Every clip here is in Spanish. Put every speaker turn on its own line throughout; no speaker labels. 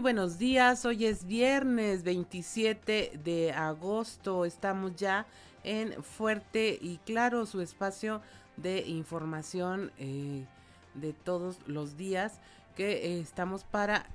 Buenos días, hoy es viernes 27 de agosto, estamos ya en Fuerte y Claro, su espacio de información eh, de todos los días que eh, estamos para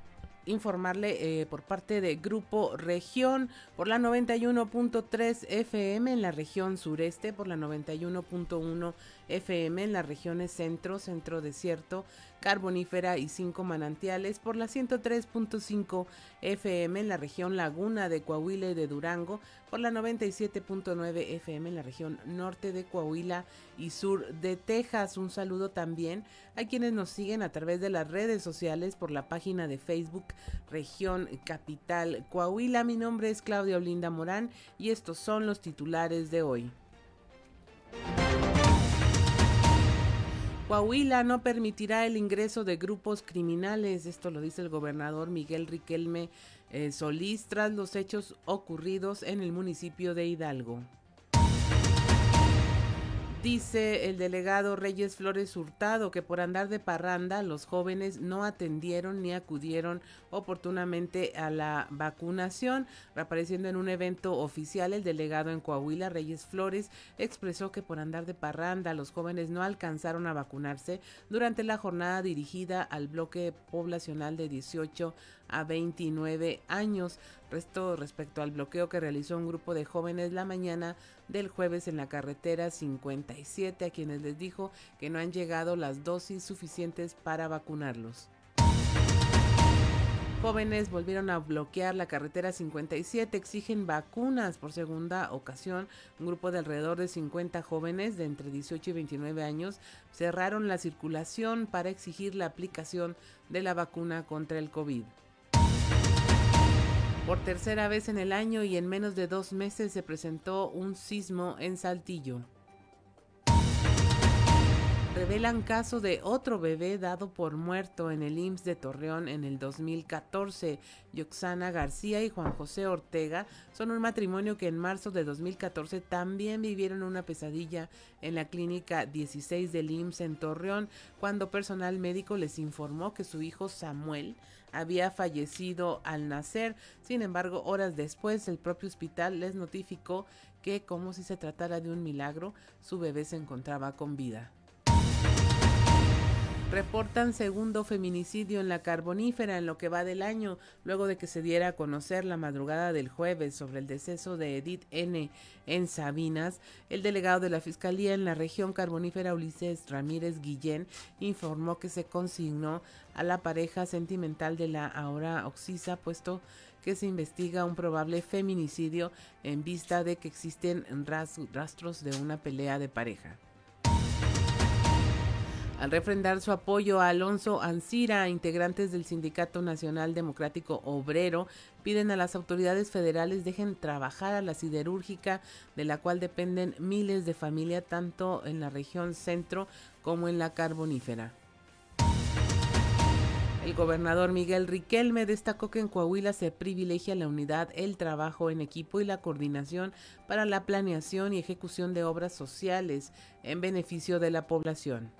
informarle eh, por parte de Grupo Región por la 91.3 FM en la región sureste, por la 91.1 FM en las regiones centro, centro desierto, carbonífera y cinco manantiales, por la 103.5 FM en la región Laguna de Coahuila y de Durango, por la 97.9 FM en la región norte de Coahuila y sur de Texas. Un saludo también a quienes nos siguen a través de las redes sociales por la página de Facebook Región Capital Coahuila. Mi nombre es Claudia Olinda Morán y estos son los titulares de hoy. Coahuila no permitirá el ingreso de grupos criminales, esto lo dice el gobernador Miguel Riquelme eh, Solís tras los hechos ocurridos en el municipio de Hidalgo. Dice el delegado Reyes Flores Hurtado que por andar de parranda los jóvenes no atendieron ni acudieron oportunamente a la vacunación. Reapareciendo en un evento oficial, el delegado en Coahuila, Reyes Flores, expresó que por andar de parranda los jóvenes no alcanzaron a vacunarse durante la jornada dirigida al bloque poblacional de 18 a 29 años. Resto respecto al bloqueo que realizó un grupo de jóvenes la mañana del jueves en la carretera 57 a quienes les dijo que no han llegado las dosis suficientes para vacunarlos. Jóvenes volvieron a bloquear la carretera 57, exigen vacunas por segunda ocasión. Un grupo de alrededor de 50 jóvenes de entre 18 y 29 años cerraron la circulación para exigir la aplicación de la vacuna contra el COVID. Por tercera vez en el año y en menos de dos meses se presentó un sismo en Saltillo. Revelan caso de otro bebé dado por muerto en el IMSS de Torreón en el 2014. Yoxana García y Juan José Ortega son un matrimonio que en marzo de 2014 también vivieron una pesadilla en la clínica 16 del IMSS en Torreón cuando personal médico les informó que su hijo Samuel había fallecido al nacer. Sin embargo, horas después el propio hospital les notificó que como si se tratara de un milagro, su bebé se encontraba con vida. Reportan segundo feminicidio en la carbonífera en lo que va del año, luego de que se diera a conocer la madrugada del jueves sobre el deceso de Edith N. en Sabinas. El delegado de la Fiscalía en la región carbonífera, Ulises Ramírez Guillén, informó que se consignó a la pareja sentimental de la ahora Oxisa, puesto que se investiga un probable feminicidio en vista de que existen rastros de una pelea de pareja al refrendar su apoyo a Alonso Ancira, integrantes del Sindicato Nacional Democrático Obrero piden a las autoridades federales dejen trabajar a la siderúrgica de la cual dependen miles de familias tanto en la región centro como en la carbonífera. El gobernador Miguel Riquelme destacó que en Coahuila se privilegia la unidad, el trabajo en equipo y la coordinación para la planeación y ejecución de obras sociales en beneficio de la población.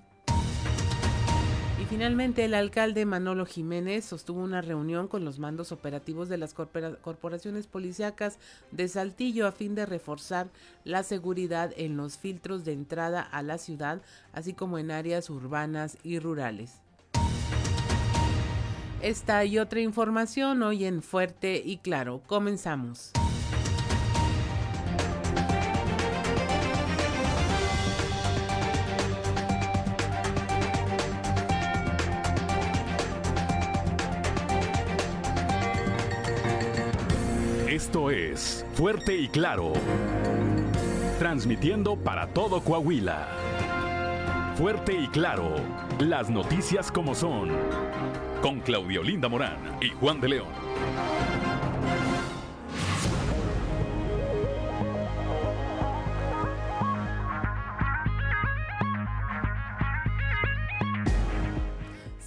Y finalmente el alcalde Manolo Jiménez sostuvo una reunión con los mandos operativos de las corporaciones policíacas de Saltillo a fin de reforzar la seguridad en los filtros de entrada a la ciudad, así como en áreas urbanas y rurales. Esta y otra información hoy en Fuerte y Claro. Comenzamos.
Esto es Fuerte y Claro. Transmitiendo para todo Coahuila. Fuerte y Claro. Las noticias como son. Con Claudio Linda Morán y Juan de León.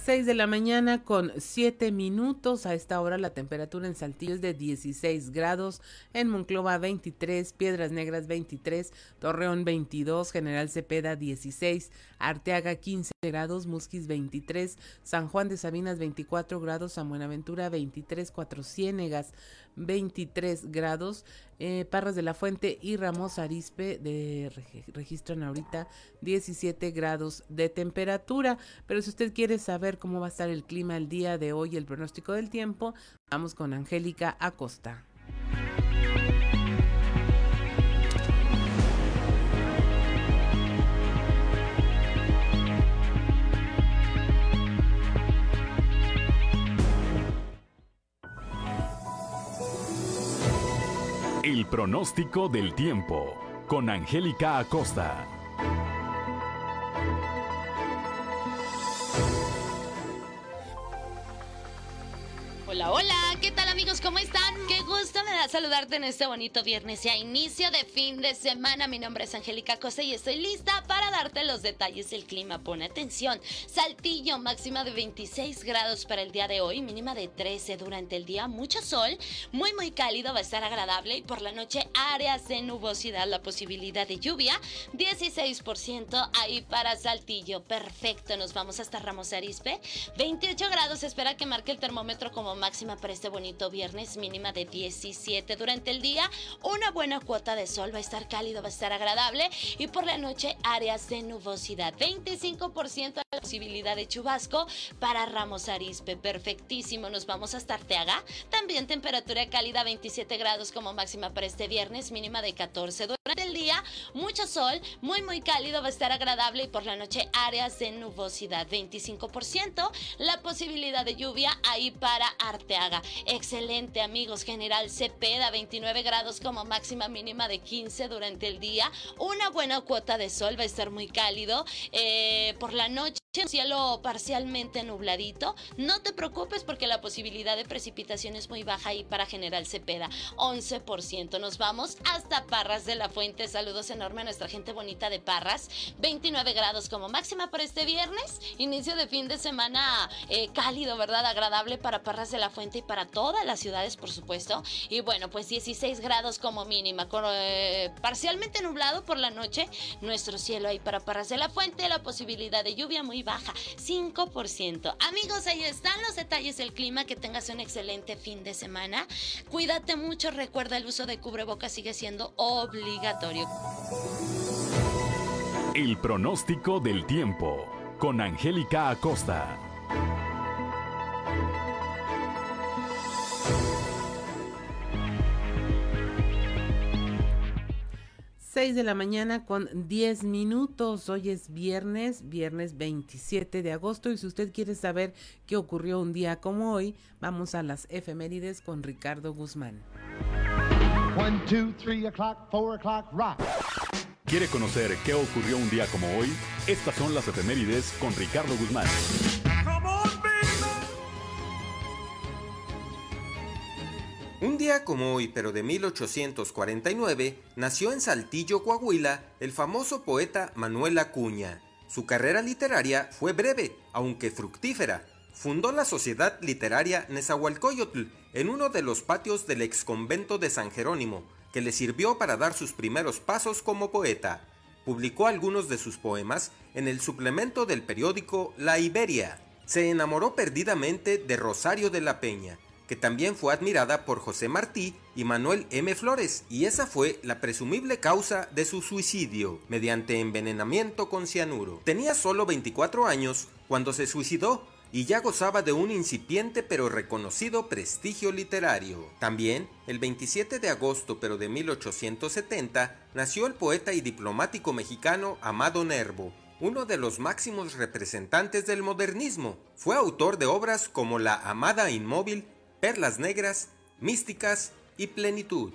6 de la mañana con 7 minutos. A esta hora la temperatura en Saltillo es de 16 grados, en Monclova 23, Piedras Negras 23, Torreón 22, General Cepeda 16, Arteaga 15 grados, Musquis 23, San Juan de Sabinas 24 grados, San Buenaventura 23, Cuatro Ciénegas 23 grados, eh, Parras de la Fuente y Ramos Arispe de, registran ahorita 17 grados de temperatura. Pero si usted quiere saber cómo va a estar el clima el día de hoy, el pronóstico del tiempo, vamos con Angélica Acosta.
El pronóstico del tiempo con Angélica Acosta.
Hola, hola, ¿qué tal amigos? ¿Cómo están? Qué gusto me da saludarte en este bonito viernes y a inicio de fin de semana. Mi nombre es Angélica Costa y estoy lista para darte los detalles del clima. Pon atención. Saltillo, máxima de 26 grados para el día de hoy, mínima de 13 durante el día. Mucho sol, muy muy cálido, va a estar agradable y por la noche áreas de nubosidad, la posibilidad de lluvia, 16% ahí para Saltillo. Perfecto, nos vamos hasta Ramos Arispe. 28 grados, espera que marque el termómetro como máxima para este bonito viernes, mínima de 17 durante el día. Una buena cuota de sol, va a estar cálido, va a estar agradable. Y por la noche, áreas de nubosidad. 25% de la posibilidad de chubasco para Ramos Arispe. Perfectísimo. Nos vamos hasta Arteaga. También temperatura cálida, 27 grados como máxima para este viernes, mínima de 14 durante el día. Mucho sol, muy, muy cálido, va a estar agradable. Y por la noche, áreas de nubosidad. 25%. La posibilidad de lluvia ahí para Arteaga. Excelente, amigos. General Cepeda, 29 grados como máxima mínima de 15 durante el día. Una buena cuota de sol, va a estar muy cálido. Eh, por la noche cielo parcialmente nubladito. No te preocupes porque la posibilidad de precipitación es muy baja ahí para General Cepeda, 11%. Nos vamos hasta Parras de la Fuente. Saludos enormes a nuestra gente bonita de Parras. 29 grados como máxima para este viernes. Inicio de fin de semana eh, cálido, ¿verdad? Agradable para Parras de la Fuente y para todas las ciudades, por supuesto. Y bueno, pues 16 grados como mínima. Con, eh, parcialmente nublado por la noche. Nuestro cielo ahí para Parras de la Fuente. La posibilidad de lluvia muy baja, 5%. Amigos, ahí están los detalles del clima. Que tengas un excelente fin de semana. Cuídate mucho. Recuerda, el uso de cubrebocas sigue siendo obligatorio.
El pronóstico del tiempo con Angélica Acosta.
6 de la mañana con 10 minutos. Hoy es viernes, viernes 27 de agosto. Y si usted quiere saber qué ocurrió un día como hoy, vamos a las efemérides con Ricardo Guzmán.
¿Quiere conocer qué ocurrió un día como hoy? Estas son las efemérides con Ricardo Guzmán.
Un día como hoy, pero de 1849, nació en Saltillo, Coahuila, el famoso poeta Manuel Acuña. Su carrera literaria fue breve, aunque fructífera. Fundó la Sociedad Literaria Nezahualcóyotl en uno de los patios del exconvento de San Jerónimo, que le sirvió para dar sus primeros pasos como poeta. Publicó algunos de sus poemas en el suplemento del periódico La Iberia. Se enamoró perdidamente de Rosario de la Peña, que también fue admirada por José Martí y Manuel M. Flores, y esa fue la presumible causa de su suicidio, mediante envenenamiento con cianuro. Tenía solo 24 años cuando se suicidó y ya gozaba de un incipiente pero reconocido prestigio literario. También, el 27 de agosto pero de 1870, nació el poeta y diplomático mexicano Amado Nervo, uno de los máximos representantes del modernismo. Fue autor de obras como La Amada Inmóvil perlas negras, místicas y plenitud.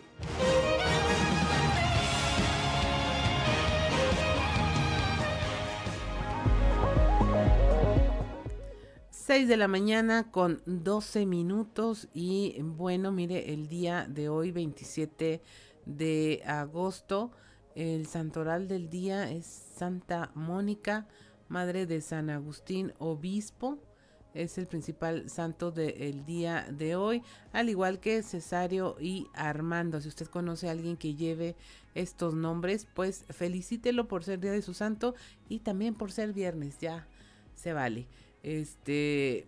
6 de la mañana con 12 minutos y bueno, mire, el día de hoy, 27 de agosto, el santoral del día es Santa Mónica, madre de San Agustín, obispo es el principal santo del día de hoy, al igual que Cesario y Armando. Si usted conoce a alguien que lleve estos nombres, pues felicítelo por ser día de su santo y también por ser viernes, ya se vale. Este,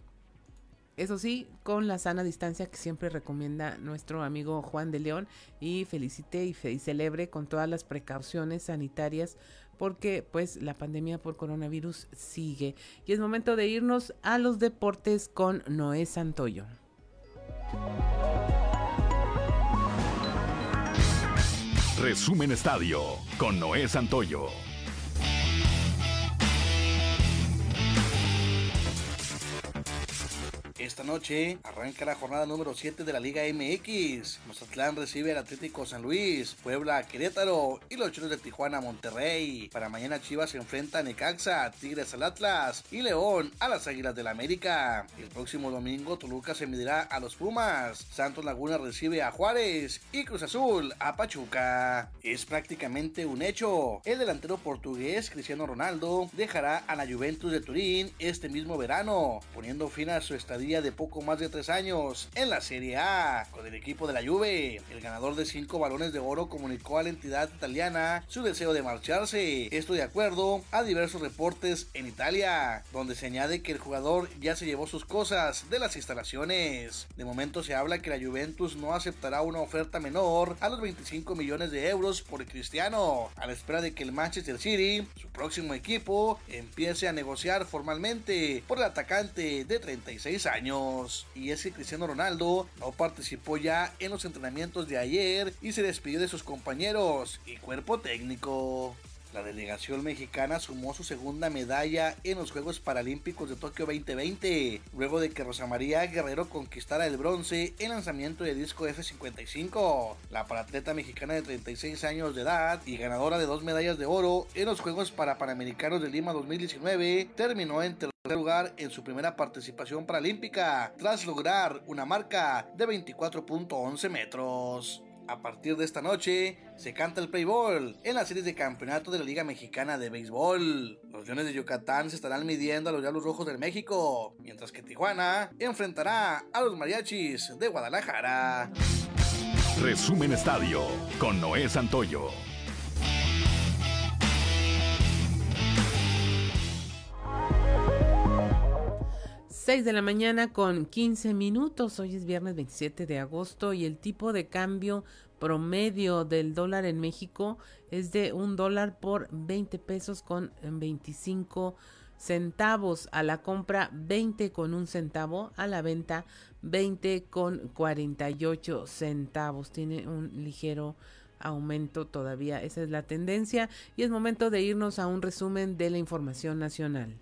eso sí, con la sana distancia que siempre recomienda nuestro amigo Juan de León y felicite y, y celebre con todas las precauciones sanitarias porque pues la pandemia por coronavirus sigue. Y es momento de irnos a los deportes con Noé Santoyo.
Resumen Estadio con Noé Santoyo.
Esta noche arranca la jornada número 7 de la Liga MX. Mazatlán recibe al Atlético San Luis, Puebla Querétaro y los Cholos de Tijuana Monterrey. Para mañana Chivas se enfrenta a Necaxa, Tigres al Atlas y León a las Águilas del la América. El próximo domingo Toluca se medirá a los Pumas, Santos Laguna recibe a Juárez y Cruz Azul a Pachuca. Es prácticamente un hecho. El delantero portugués Cristiano Ronaldo dejará a la Juventus de Turín este mismo verano, poniendo fin a su estadía de poco más de tres años en la Serie A con el equipo de la Juve. El ganador de cinco balones de oro comunicó a la entidad italiana su deseo de marcharse. Esto de acuerdo a diversos reportes en Italia, donde se añade que el jugador ya se llevó sus cosas de las instalaciones. De momento se habla que la Juventus no aceptará una oferta menor a los 25 millones de euros por Cristiano, a la espera de que el Manchester City, su próximo equipo, empiece a negociar formalmente por el atacante de 36 años. Y es que Cristiano Ronaldo no participó ya en los entrenamientos de ayer y se despidió de sus compañeros y cuerpo técnico. La delegación mexicana sumó su segunda medalla en los Juegos Paralímpicos de Tokio 2020, luego de que Rosa María Guerrero conquistara el bronce en lanzamiento de disco F55. La paratleta mexicana de 36 años de edad y ganadora de dos medallas de oro en los Juegos para Panamericanos de Lima 2019 terminó en lugar en su primera participación paralímpica, tras lograr una marca de 24.11 metros. A partir de esta noche se canta el Play en la serie de campeonato de la Liga Mexicana de Béisbol. Los Leones de Yucatán se estarán midiendo a los Diablos Rojos del México, mientras que Tijuana enfrentará a los Mariachis de Guadalajara.
Resumen Estadio con Noé Santoyo.
6 de la mañana con 15 minutos. Hoy es viernes 27 de agosto y el tipo de cambio promedio del dólar en México es de un dólar por 20 pesos con 25 centavos. A la compra 20 con un centavo, a la venta 20 con 48 centavos. Tiene un ligero aumento todavía. Esa es la tendencia y es momento de irnos a un resumen de la información nacional.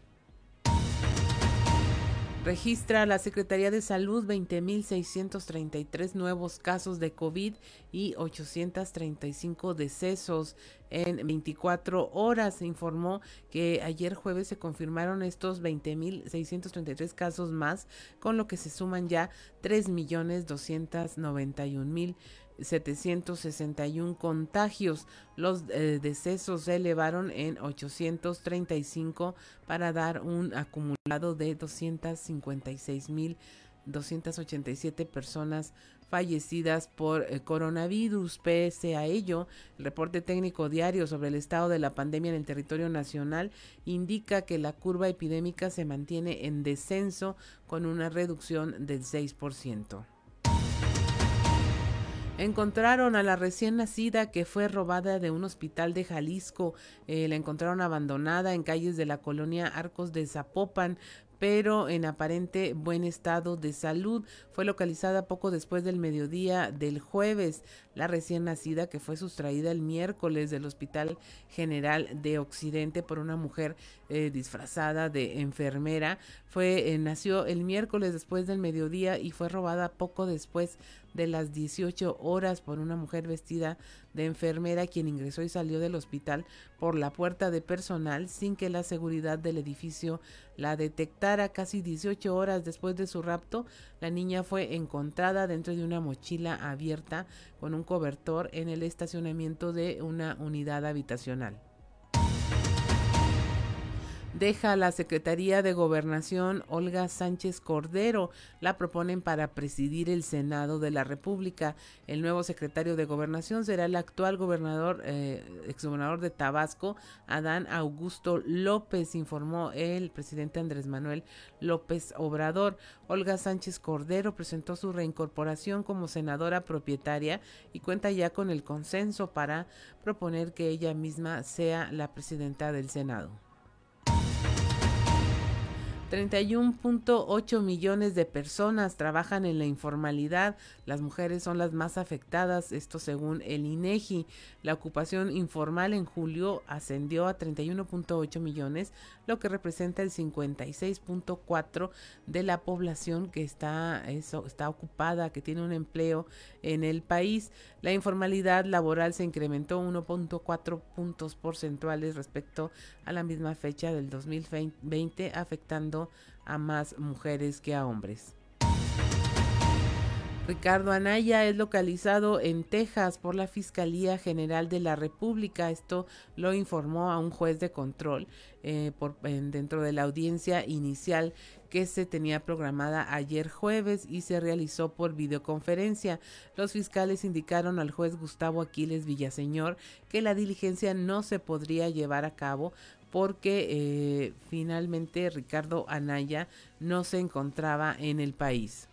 Registra la Secretaría de Salud 20.633 nuevos casos de COVID y 835 decesos en 24 horas. Se que ayer jueves se confirmaron estos 20.633 casos más, con lo que se suman ya 3.291.000 761 contagios. Los eh, decesos se elevaron en 835 para dar un acumulado de 256.287 personas fallecidas por eh, coronavirus. Pese a ello, el reporte técnico diario sobre el estado de la pandemia en el territorio nacional indica que la curva epidémica se mantiene en descenso con una reducción del 6%. Encontraron a la recién nacida que fue robada de un hospital de Jalisco. Eh, la encontraron abandonada en calles de la colonia Arcos de Zapopan pero en aparente buen estado de salud. Fue localizada poco después del mediodía del jueves. La recién nacida que fue sustraída el miércoles del Hospital General de Occidente por una mujer eh, disfrazada de enfermera. Fue, eh, nació el miércoles después del mediodía y fue robada poco después de las 18 horas por una mujer vestida de enfermera quien ingresó y salió del hospital por la puerta de personal sin que la seguridad del edificio la detectara. Casi 18 horas después de su rapto, la niña fue encontrada dentro de una mochila abierta con un cobertor en el estacionamiento de una unidad habitacional. Deja la Secretaría de Gobernación Olga Sánchez Cordero. La proponen para presidir el Senado de la República. El nuevo secretario de Gobernación será el actual gobernador, eh, exgobernador de Tabasco, Adán Augusto López, informó el presidente Andrés Manuel López Obrador. Olga Sánchez Cordero presentó su reincorporación como senadora propietaria y cuenta ya con el consenso para proponer que ella misma sea la presidenta del Senado. 31.8 millones de personas trabajan en la informalidad. Las mujeres son las más afectadas, esto según el INEGI. La ocupación informal en julio ascendió a 31.8 millones, lo que representa el 56.4 de la población que está eso, está ocupada, que tiene un empleo en el país. La informalidad laboral se incrementó 1.4 puntos porcentuales respecto a la misma fecha del 2020, afectando a más mujeres que a hombres. Ricardo Anaya es localizado en Texas por la Fiscalía General de la República. Esto lo informó a un juez de control eh, dentro de la audiencia inicial que se tenía programada ayer jueves y se realizó por videoconferencia. Los fiscales indicaron al juez Gustavo Aquiles Villaseñor que la diligencia no se podría llevar a cabo porque eh, finalmente Ricardo Anaya no se encontraba en el país.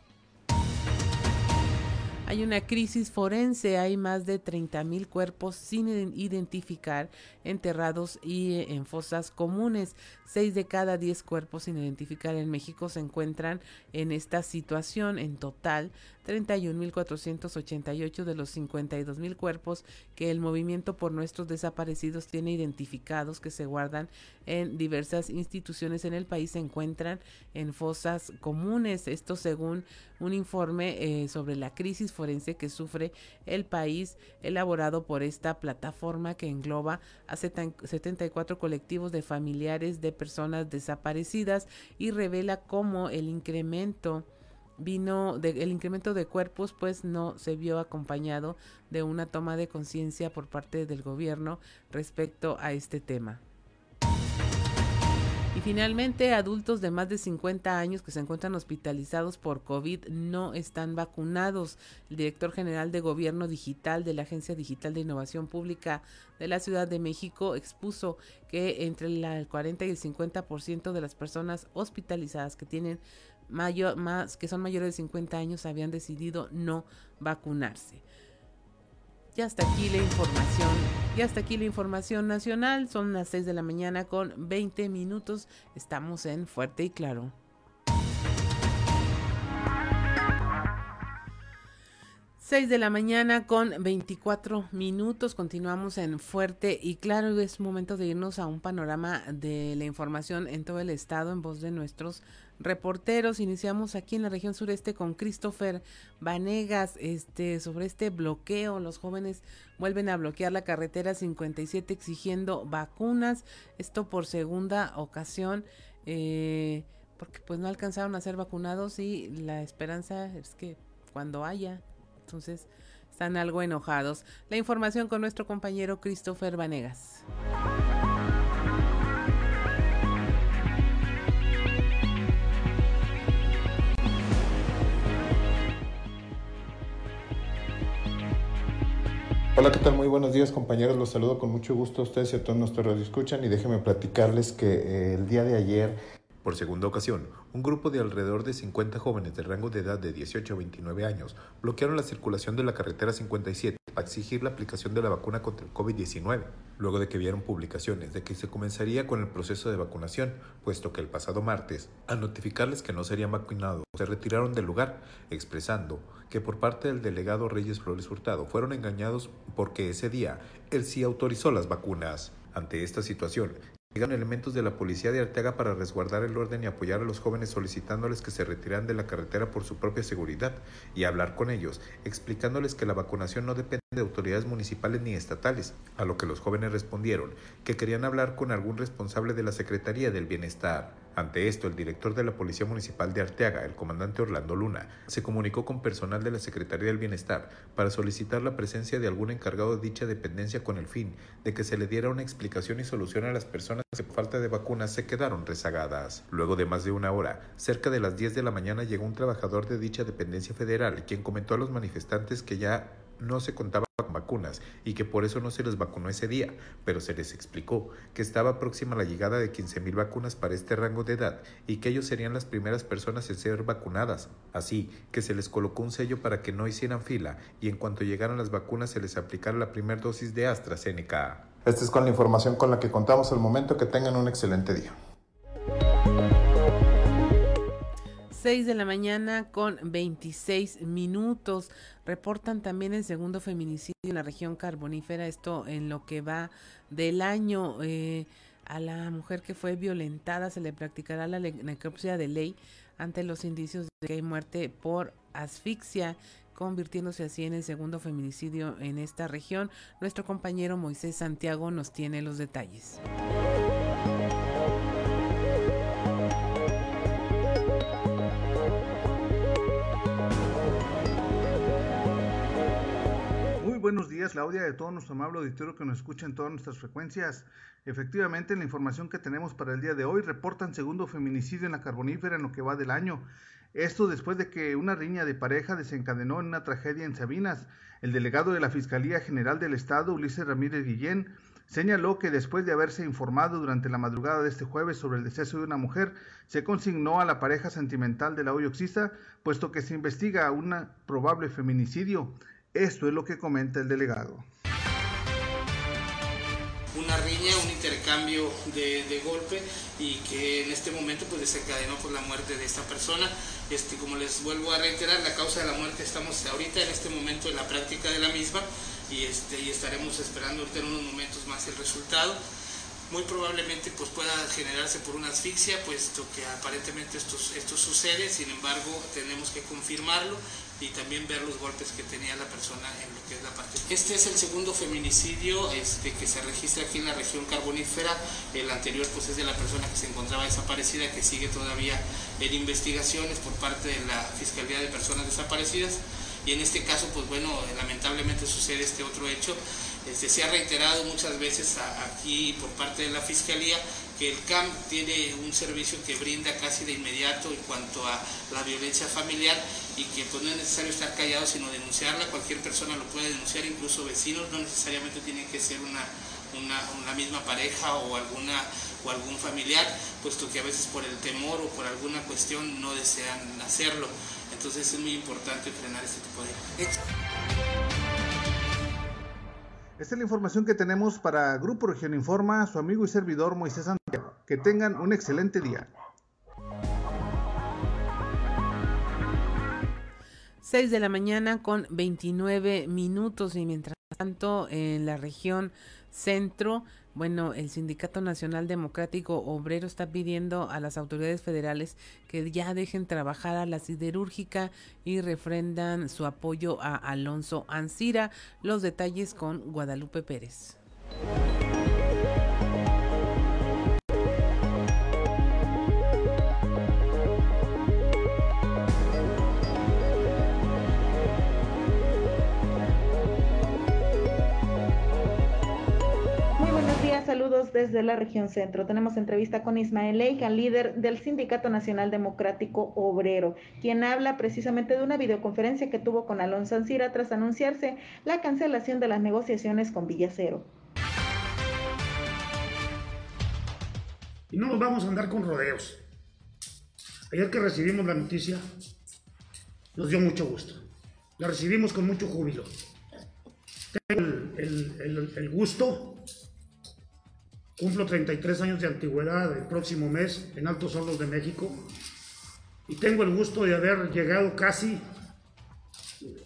Hay una crisis forense, hay más de 30 mil cuerpos sin identificar enterrados y eh, en fosas comunes. Seis de cada diez cuerpos sin identificar en México se encuentran en esta situación. En total, 31.488 de los 52.000 cuerpos que el movimiento por nuestros desaparecidos tiene identificados que se guardan en diversas instituciones en el país se encuentran en fosas comunes. Esto según un informe eh, sobre la crisis forense que sufre el país elaborado por esta plataforma que engloba a 74 colectivos de familiares de personas desaparecidas y revela cómo el incremento vino de, el incremento de cuerpos pues no se vio acompañado de una toma de conciencia por parte del gobierno respecto a este tema. Y finalmente, adultos de más de 50 años que se encuentran hospitalizados por COVID no están vacunados. El director general de Gobierno Digital de la Agencia Digital de Innovación Pública de la Ciudad de México expuso que entre el 40 y el 50% de las personas hospitalizadas que tienen mayor, más, que son mayores de 50 años habían decidido no vacunarse. Ya hasta aquí la información. Ya hasta aquí la información nacional. Son las 6 de la mañana con 20 minutos. Estamos en Fuerte y Claro. 6 de la mañana con 24 minutos. Continuamos en Fuerte y Claro. Es momento de irnos a un panorama de la información en todo el estado en voz de nuestros reporteros. Iniciamos aquí en la región sureste con Christopher Vanegas este, sobre este bloqueo. Los jóvenes vuelven a bloquear la carretera 57 exigiendo vacunas. Esto por segunda ocasión. Eh, porque pues no alcanzaron a ser vacunados y la esperanza es que cuando haya, entonces están algo enojados. La información con nuestro compañero Christopher Vanegas.
Hola, ¿qué tal? Muy buenos días compañeros, los saludo con mucho gusto a ustedes y a todos nuestros escuchan y déjenme platicarles que eh, el día de ayer
por segunda ocasión, un grupo de alrededor de 50 jóvenes de rango de edad de 18 a 29 años bloquearon la circulación de la carretera 57 para exigir la aplicación de la vacuna contra el COVID-19, luego de que vieron publicaciones de que se comenzaría con el proceso de vacunación, puesto que el pasado martes, al notificarles que no serían vacunados, se retiraron del lugar, expresando que por parte del delegado Reyes Flores Hurtado fueron engañados porque ese día él sí autorizó las vacunas. Ante esta situación, Llegan elementos de la policía de Arteaga para resguardar el orden y apoyar a los jóvenes solicitándoles que se retiraran de la carretera por su propia seguridad y hablar con ellos, explicándoles que la vacunación no depende de autoridades municipales ni estatales, a lo que los jóvenes respondieron que querían hablar con algún responsable de la Secretaría del Bienestar. Ante esto, el director de la Policía Municipal de Arteaga, el comandante Orlando Luna, se comunicó con personal de la Secretaría del Bienestar para solicitar la presencia de algún encargado de dicha dependencia con el fin de que se le diera una explicación y solución a las personas que por falta de vacunas se quedaron rezagadas. Luego de más de una hora, cerca de las 10 de la mañana llegó un trabajador de dicha dependencia federal, quien comentó a los manifestantes que ya no se contaba con vacunas y que por eso no se les vacunó ese día, pero se les explicó que estaba próxima la llegada de 15.000 vacunas para este rango de edad y que ellos serían las primeras personas en ser vacunadas. Así que se les colocó un sello para que no hicieran fila y en cuanto llegaran las vacunas se les aplicara la primera dosis de AstraZeneca.
Esta es con la información con la que contamos al momento. Que tengan un excelente día.
6 de la mañana con 26 minutos. Reportan también el segundo feminicidio en la región carbonífera, esto en lo que va del año. Eh, a la mujer que fue violentada se le practicará la necropsia de ley ante los indicios de que hay muerte por asfixia convirtiéndose así en el segundo feminicidio en esta región. Nuestro compañero Moisés Santiago nos tiene los detalles.
Buenos días, Claudia, de todo nuestro amable auditorio que nos escucha en todas nuestras frecuencias. Efectivamente, la información que tenemos para el día de hoy reportan segundo feminicidio en la carbonífera en lo que va del año. Esto después de que una riña de pareja desencadenó en una tragedia en Sabinas. El delegado de la Fiscalía General del Estado, Ulises Ramírez Guillén, señaló que después de haberse informado durante la madrugada de este jueves sobre el deceso de una mujer, se consignó a la pareja sentimental de la hoy oxisa, puesto que se investiga un probable feminicidio. Esto es lo que comenta el delegado.
Una riña, un intercambio de, golpe y que en este momento pues desencadenó por la muerte de esta persona. Este, como les vuelvo a reiterar, la causa de la muerte estamos ahorita en este momento en la práctica de la misma y, este, y estaremos esperando en unos momentos más el resultado muy probablemente pues pueda generarse por una asfixia, puesto que aparentemente esto, esto sucede, sin embargo tenemos que confirmarlo y también ver los golpes que tenía la persona en lo que es la parte. Este es el segundo feminicidio este, que se registra aquí en la región carbonífera, el anterior pues es de la persona que se encontraba desaparecida, que sigue todavía en investigaciones por parte de la Fiscalía de Personas Desaparecidas. Y en este caso pues bueno, lamentablemente sucede este otro hecho. Este, se ha reiterado muchas veces aquí por parte de la Fiscalía que el CAM tiene un servicio que brinda casi de inmediato en cuanto a la violencia familiar y que pues no es necesario estar callado sino denunciarla, cualquier persona lo puede denunciar, incluso vecinos, no necesariamente tienen que ser una, una, misma pareja o, alguna, o algún familiar, puesto que a veces por el temor o por alguna cuestión no desean hacerlo. Entonces es muy importante frenar este tipo de.
Esta es la información que tenemos para Grupo Región Informa, su amigo y servidor Moisés Santiago. Que tengan un excelente día.
6 de la mañana con 29 minutos y mientras tanto en la región centro bueno, el Sindicato Nacional Democrático Obrero está pidiendo a las autoridades federales que ya dejen trabajar a la siderúrgica y refrendan su apoyo a Alonso Ancira. Los detalles con Guadalupe Pérez.
Desde la región centro. Tenemos entrevista con Ismael Leica, líder del Sindicato Nacional Democrático Obrero, quien habla precisamente de una videoconferencia que tuvo con Alonso Ancira tras anunciarse la cancelación de las negociaciones con Villacero.
Y no nos vamos a andar con rodeos. Ayer que recibimos la noticia, nos dio mucho gusto. La recibimos con mucho júbilo. Tengo el gusto Cumplo 33 años de antigüedad el próximo mes en Altos Hornos de México y tengo el gusto de haber llegado casi,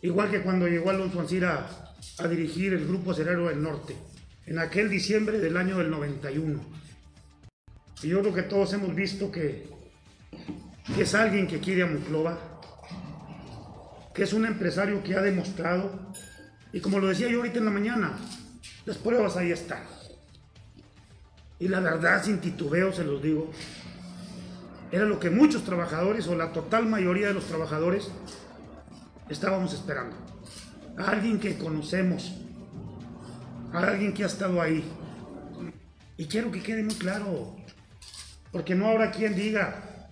igual que cuando llegó Alonso Ancira a dirigir el Grupo Cerero del Norte, en aquel diciembre del año del 91. Y yo creo que todos hemos visto que, que es alguien que quiere a Muclova, que es un empresario que ha demostrado, y como lo decía yo ahorita en la mañana, las pruebas ahí están. Y la verdad, sin titubeo se los digo, Era lo que muchos trabajadores o la total mayoría de los trabajadores estábamos esperando. A alguien que conocemos, a alguien que ha estado ahí. Y quiero que quede muy claro, porque no habrá quien diga,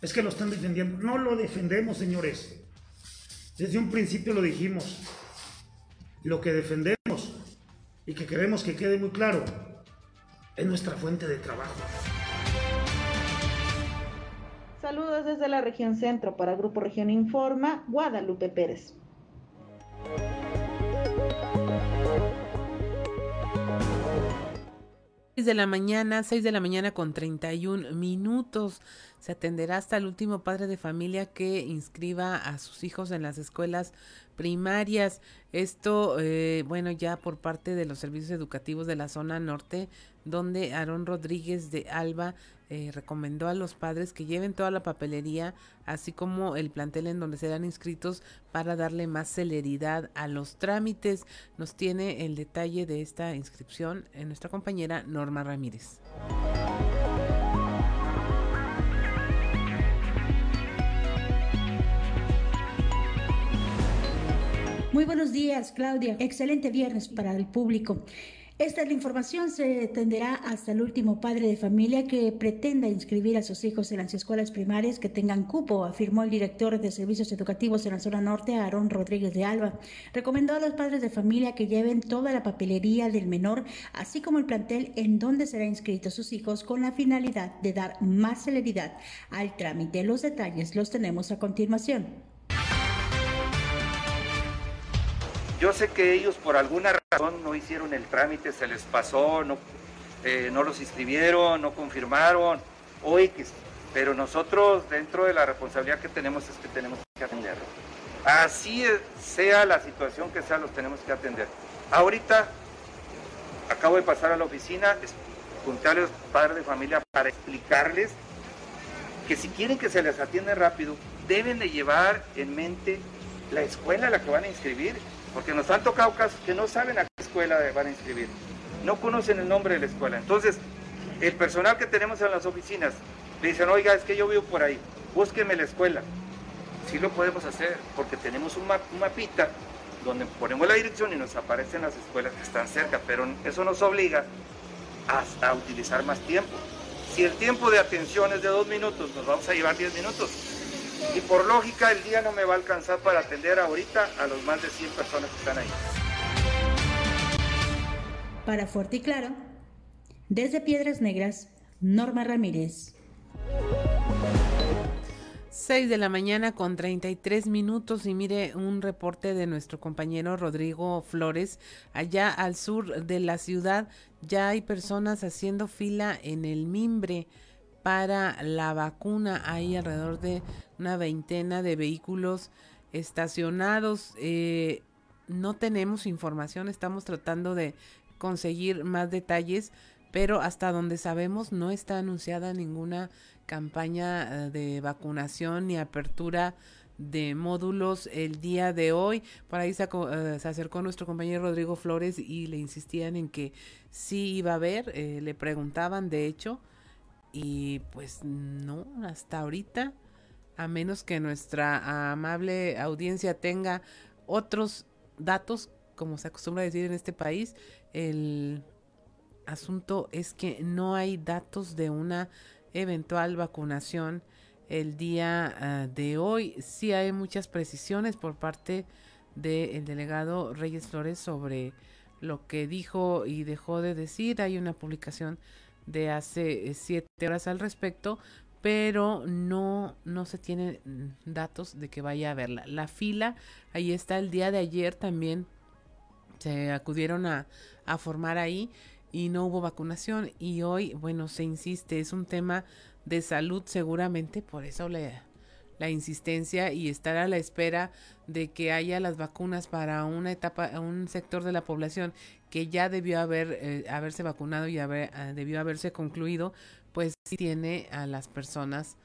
es que lo están defendiendo. No lo defendemos, señores. Desde un principio lo dijimos. Lo que defendemos y que queremos que quede muy claro es nuestra fuente de trabajo.
Saludos desde la región centro para Grupo Región Informa, Guadalupe Pérez.
6 de la mañana, 6 de la mañana con 31 minutos. Se atenderá hasta el último padre de familia que inscriba a sus hijos en las escuelas primarias. Esto, eh, bueno, ya por parte de los servicios educativos de la zona norte, donde Aarón Rodríguez de Alba eh, recomendó a los padres que lleven toda la papelería, así como el plantel en donde serán inscritos para darle más celeridad a los trámites. Nos tiene el detalle de esta inscripción en nuestra compañera Norma Ramírez.
Muy buenos días, Claudia. Excelente viernes para el público. Esta es la información. Se atenderá hasta el último padre de familia que pretenda inscribir a sus hijos en las escuelas primarias que tengan cupo, afirmó el director de servicios educativos en la zona norte, Aarón Rodríguez de Alba. Recomendó a los padres de familia que lleven toda la papelería del menor, así como el plantel en donde será inscrito sus hijos, con la finalidad de dar más celeridad al trámite. Los detalles los tenemos a continuación.
Yo sé que ellos por alguna razón no hicieron el trámite, se les pasó, no, eh, no los inscribieron, no confirmaron, o X. Pero nosotros dentro de la responsabilidad que tenemos es que tenemos que atenderlo. Así sea la situación que sea, los tenemos que atender. Ahorita acabo de pasar a la oficina, junté a padres de familia para explicarles que si quieren que se les atienda rápido, deben de llevar en mente la escuela a la que van a inscribir porque nos han tocado casos que no saben a qué escuela van a inscribir, no conocen el nombre de la escuela. Entonces, el personal que tenemos en las oficinas le dicen, oiga, es que yo vivo por ahí, búsqueme la escuela. Sí lo podemos hacer, porque tenemos un, mapita donde ponemos la dirección y nos aparecen las escuelas que están cerca, pero eso nos obliga a, a utilizar más tiempo. Si el tiempo de atención es de dos minutos, nos vamos a llevar diez minutos y por lógica el día no me va a alcanzar para atender ahorita a los más de 100 personas que están ahí.
Para Fuerte y Claro, desde Piedras Negras, Norma Ramírez.
6 de la mañana con 33 minutos y mire un reporte de nuestro compañero Rodrigo Flores. Allá al sur de la ciudad ya hay personas haciendo fila en el mimbre para la vacuna. Hay alrededor de una veintena de vehículos estacionados. Eh, no tenemos información, estamos tratando de conseguir más detalles, pero hasta donde sabemos no está anunciada ninguna campaña eh, de vacunación ni apertura de módulos el día de hoy. Por ahí se, eh, se, acercó nuestro compañero Rodrigo Flores y le insistían en que sí iba a haber, le preguntaban de hecho, y pues no, hasta ahorita, a menos que nuestra amable audiencia tenga otros datos, como se acostumbra decir en este país, el asunto es que no hay datos de una eventual vacunación el día ah, de hoy. Sí hay muchas precisiones por parte del delegado Reyes Flores sobre lo que dijo y dejó de decir. Hay una publicación de hace eh, siete horas al respecto, pero no, no se tienen mm, datos de que vaya a verla. La fila, ahí está el día de ayer también se acudieron a, a formar ahí y no hubo vacunación y hoy, bueno, se insiste, es un tema de salud seguramente, por eso le la insistencia y estar a la espera de que haya las vacunas para una etapa, un sector de la población que ya debió haber eh, haberse vacunado y haber, ah, debió haberse concluido, pues sí tiene a las personas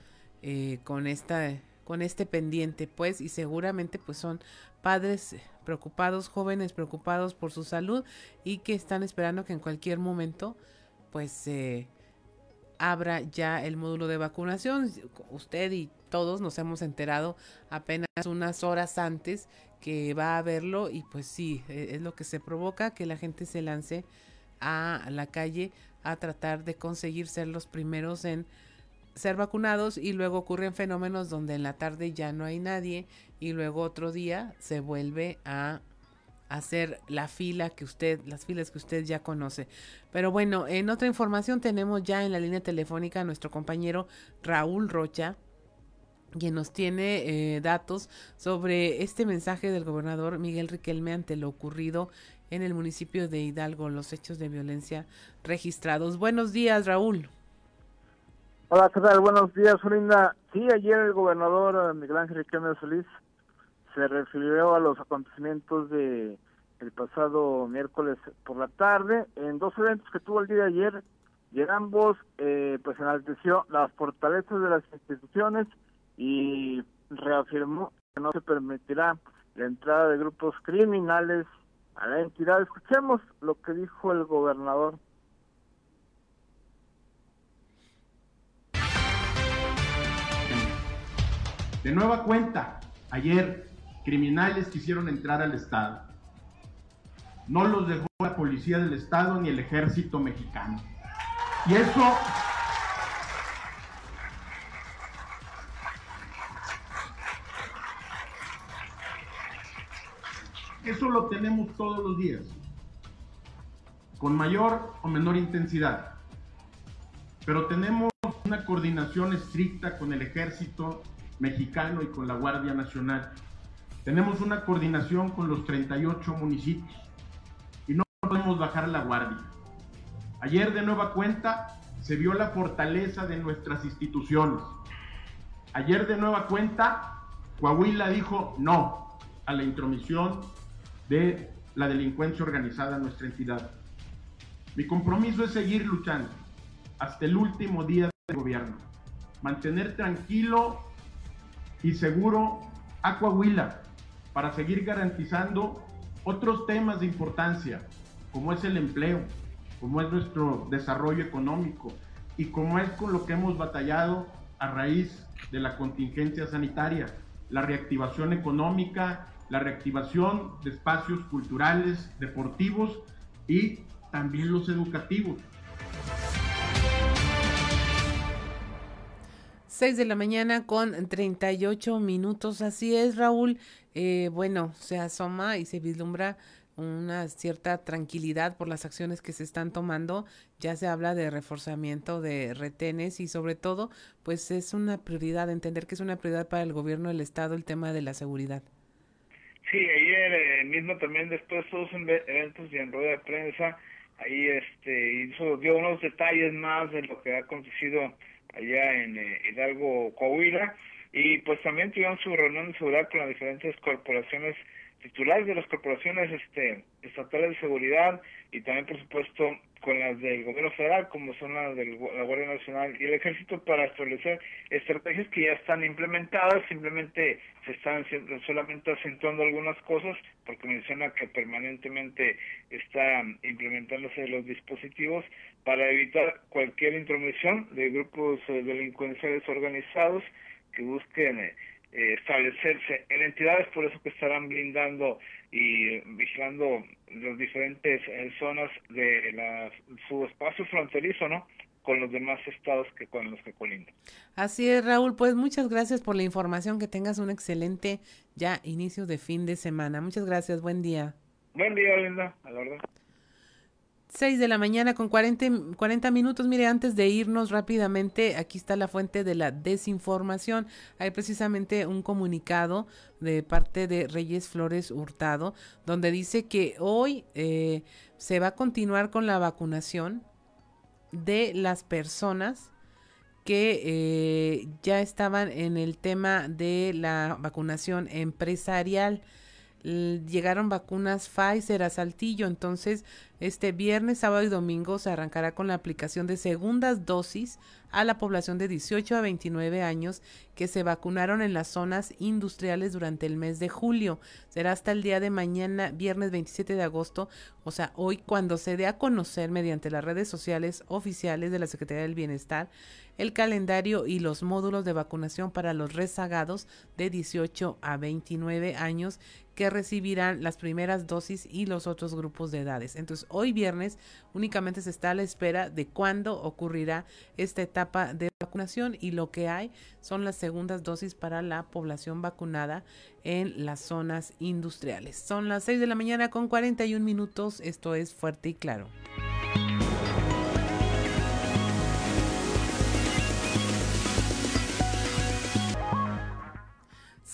eh, con esta con este pendiente, pues, y seguramente pues son padres preocupados, jóvenes preocupados por su salud y que están esperando que en cualquier momento pues abra ya el módulo de vacunación. Usted y todos nos hemos enterado apenas unas horas antes que va a haberlo y pues sí, e, es lo que se provoca que la gente se lance a la calle a tratar de conseguir ser los primeros en ser vacunados y luego ocurren fenómenos donde en la tarde ya no hay nadie y luego otro día se vuelve a hacer la fila que usted, las filas que usted ya conoce. Pero bueno, en otra información tenemos ya en la línea telefónica a nuestro compañero Raúl Rocha, quien nos tiene eh, datos sobre este mensaje del gobernador Miguel Riquelme ante lo ocurrido en el municipio de Hidalgo, los hechos de violencia registrados. Buenos días, Raúl.
Hola, ¿qué tal? Buenos días, Olinda. Sí, ayer el gobernador eh, Miguel Ángel Riquelme Solís se refirió a los acontecimientos de el pasado miércoles por la tarde en dos eventos que tuvo el día de ayer y ambos eh, pues enalteció las fortalezas de las instituciones y reafirmó que no se permitirá la entrada de grupos criminales a la entidad. Escuchemos lo que dijo el gobernador.
De nueva cuenta, ayer criminales quisieron entrar al Estado. No los dejó la policía del Estado ni el ejército mexicano. Y eso... Eso lo tenemos todos los días, con mayor o menor intensidad. Pero tenemos una coordinación estricta con el ejército mexicano y con la Guardia Nacional. Tenemos una coordinación con los 38 municipios y no podemos bajar la guardia. Ayer de nueva cuenta se vio la fortaleza de nuestras instituciones. Ayer de nueva cuenta Coahuila dijo no a la intromisión de la delincuencia organizada en nuestra entidad. Mi compromiso es seguir luchando hasta el último día del gobierno, mantener tranquilo y seguro a Coahuila, para seguir garantizando otros temas de importancia, como es el empleo, como es nuestro desarrollo económico y como es con lo que hemos batallado a raíz de la contingencia sanitaria, la reactivación económica, la reactivación de espacios culturales, deportivos y también los educativos.
6 de la mañana con 38 minutos. Así es, Raúl. Eh, bueno, se asoma y se vislumbra una cierta tranquilidad por las acciones que se están tomando. Ya se habla de reforzamiento de retenes y sobre todo, pues es una prioridad, entender que es una prioridad para el gobierno del Estado el tema de la seguridad.
Sí, ayer eh, mismo también después de todos los eventos y en rueda de prensa, ahí este hizo, dio unos detalles más de lo que ha acontecido allá en eh, Hidalgo, Coahuila, y pues también tuvieron su reunión de seguridad con las diferentes corporaciones titulares de las corporaciones este, estatales de seguridad y también por supuesto con las del gobierno federal como son las de la Guardia Nacional y el Ejército para establecer estrategias que ya están implementadas, simplemente se están solamente acentuando algunas cosas porque menciona que permanentemente está implementándose los dispositivos para evitar cualquier intromisión de grupos eh, delincuenciales organizados que busquen eh, eh, establecerse en entidades, por eso que estarán blindando y vigilando las diferentes eh, zonas de la, su espacio fronterizo, ¿no? con los demás estados que con los que colindan.
Así es, Raúl, pues muchas gracias por la información, que tengas un excelente ya inicio de fin de semana. Muchas gracias, buen día.
Buen día, Linda, a la verdad.
6 de la mañana con 40, 40 minutos. Mire, antes de irnos rápidamente, aquí está la fuente de la desinformación. Hay precisamente un comunicado de parte de Reyes Flores Hurtado, donde dice que hoy eh, se va a continuar con la vacunación de las personas que eh, ya estaban en el tema de la vacunación empresarial llegaron vacunas Pfizer a Saltillo, entonces Este viernes, sábado y domingo se arrancará con la aplicación de segundas dosis a la población de 18 a 29 años que se vacunaron en las zonas industriales durante el mes de julio. Será hasta el día de mañana, viernes 27 de agosto, o sea, hoy cuando se dé a conocer mediante las redes sociales oficiales de la Secretaría del Bienestar el calendario y los módulos de vacunación para los rezagados de 18 a 29 años que recibirán las primeras dosis y los otros grupos de edades. Entonces, hoy viernes únicamente se está a la espera de cuándo ocurrirá esta etapa de vacunación y lo que hay son las segundas dosis para la población vacunada en las zonas industriales. Son las 6 de la mañana con 41 minutos. Esto es fuerte y claro.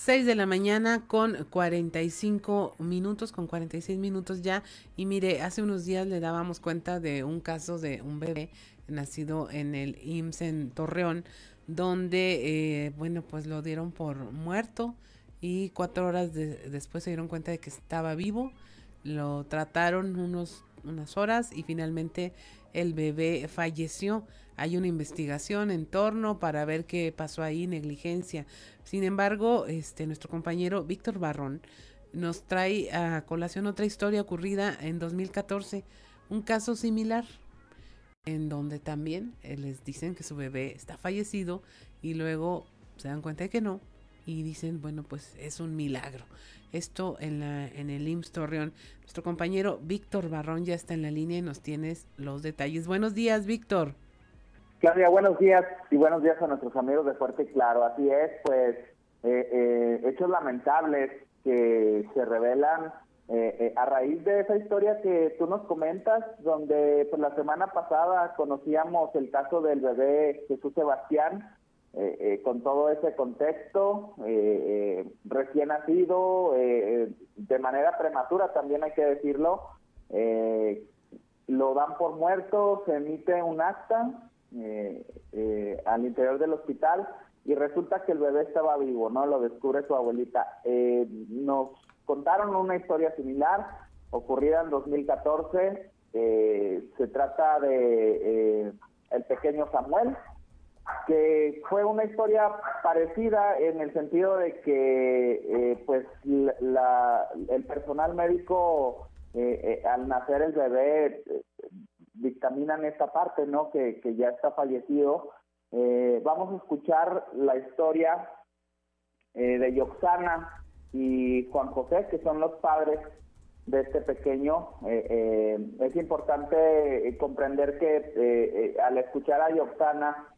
6 de la mañana con 45 minutos, con 46 minutos ya. Y mire, hace unos días le dábamos cuenta de un caso de un bebé nacido en el IMSS en Torreón, donde, eh, bueno, pues lo dieron por muerto y cuatro horas después se dieron cuenta de que estaba vivo. Lo trataron unos, unas horas y finalmente el bebé falleció. Hay una investigación en torno para ver qué pasó ahí, negligencia. Sin embargo, este nuestro compañero Víctor Barrón nos trae a colación otra historia ocurrida en 2014, un caso similar en donde también eh, les dicen que su bebé está fallecido y luego se dan cuenta de que no y dicen, bueno, pues es un milagro. Esto en, la, en el IMSS Torreón. Nuestro compañero Víctor Barrón ya está en la línea y nos tienes los detalles. Buenos días, Víctor.
Claudia, buenos días y buenos días a nuestros amigos de Fuerte Claro. Así es, pues eh, eh, hechos lamentables que se revelan eh, a raíz de esa historia que tú nos comentas, donde pues la semana pasada conocíamos el caso del bebé Jesús Sebastián, con todo ese contexto, recién nacido, de manera prematura también hay que decirlo, lo dan por muerto, se emite un acta eh, eh, al interior del hospital y resulta que el bebé estaba vivo, ¿no? Lo descubre su abuelita. Eh, nos contaron una historia similar ocurrida en 2014. se trata de el pequeño Samuel, que fue una historia parecida en el sentido de que pues la, el personal médico al nacer el bebé dictaminan esta parte, ¿no? Que, que ya está fallecido. Eh, vamos a escuchar la historia eh, de Yoxana y Juan José, que son los padres de este pequeño. Eh, es importante comprender que al escuchar a Yoxana,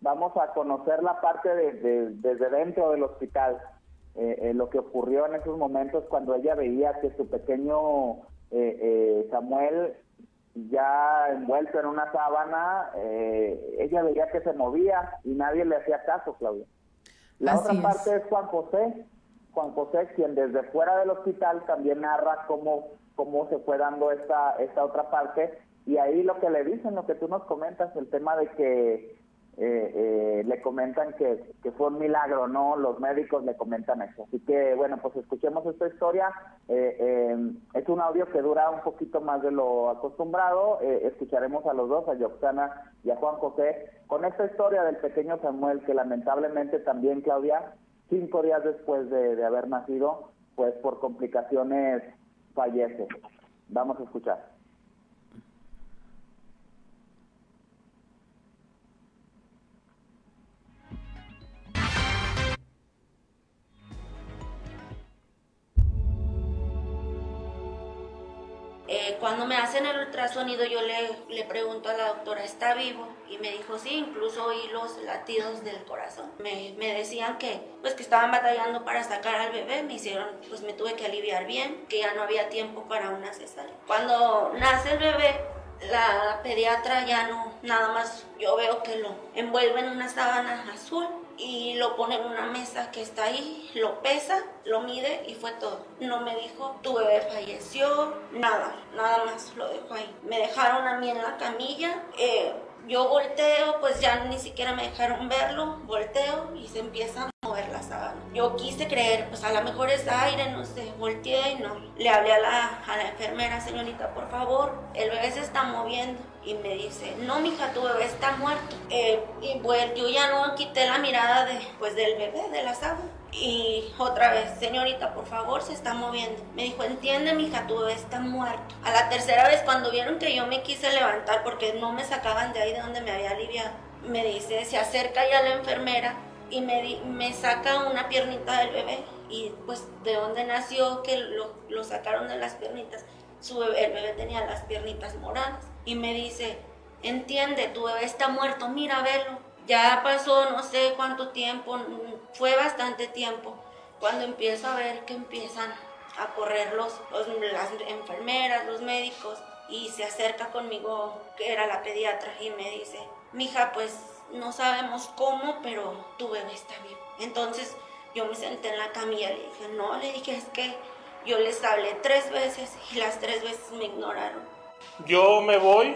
vamos a conocer la parte de, desde dentro del hospital, lo que ocurrió en esos momentos cuando ella veía que su pequeño Samuel ya envuelto en una sábana, eh, ella veía que se movía y nadie le hacía caso, Claudia. La otra parte es Juan José, Juan José, quien desde fuera del hospital también narra cómo, cómo se fue dando esta, esta otra parte, y ahí lo que le dicen, lo que tú nos comentas, el tema de que eh, eh, le comentan que, fue un milagro, ¿no? Los médicos le comentan eso. Así que, bueno, pues escuchemos esta historia. Eh, eh es un audio que dura un poquito más de lo acostumbrado. Eh, escucharemos a los dos, a Yoxana y a Juan José, con esta historia del pequeño Samuel, que lamentablemente también, Claudia, cinco días después de, de haber nacido, pues por complicaciones fallece. Vamos a escuchar.
Cuando me hacen el ultrasonido yo le, le, pregunto a la doctora, ¿está vivo? Y me dijo, sí, incluso oí los latidos del corazón. Me, me, decían que, pues, que estaban batallando para sacar al bebé, me hicieron, pues me tuve que aliviar bien, que ya no había tiempo para una cesárea. Cuando nace el bebé, la pediatra ya no, nada más yo veo que lo envuelve en una sábana azul y lo pone en una mesa que está ahí, lo pesa, lo mide y fue todo. No me dijo, tu bebé falleció, nada, nada más lo dejó ahí. Me dejaron a mí en la camilla, eh, Yo volteo, pues ya ni siquiera me dejaron verlo, volteo y se empieza a mover la sábana. Yo quise creer, pues a lo mejor es aire, no sé, volteé y no. Le hablé a la, a la enfermera, señorita, por favor, el bebé se está moviendo. Y me dice, no, mija, tu bebé está muerto. Eh, y bueno, yo ya no quité la mirada de, pues, del bebé, de la sábana. Y otra vez, señorita, por favor, se está moviendo. Me dijo, entiende, mija, tu bebé está muerto. A la tercera vez, cuando vieron que yo me quise levantar porque no me sacaban de ahí de donde me había aliviado, me dice, se acerca ya la enfermera y me, me saca una piernita del bebé. Y pues, de dónde nació, que lo, lo sacaron de las piernitas. Su bebé, el bebé tenía las piernitas moradas. Y me dice, entiende, tu bebé está muerto, mira, velo ya pasó no sé cuánto tiempo, fue bastante tiempo, cuando empiezo a ver que empiezan a correr los, las enfermeras, los médicos, y se acerca conmigo, que era la pediatra, y me dice, mija, pues no sabemos cómo, pero tu bebé está vivo. Entonces yo me senté en la camilla, le dije, no, le dije, es que yo les hablé tres veces y las tres veces me ignoraron.
Yo me voy,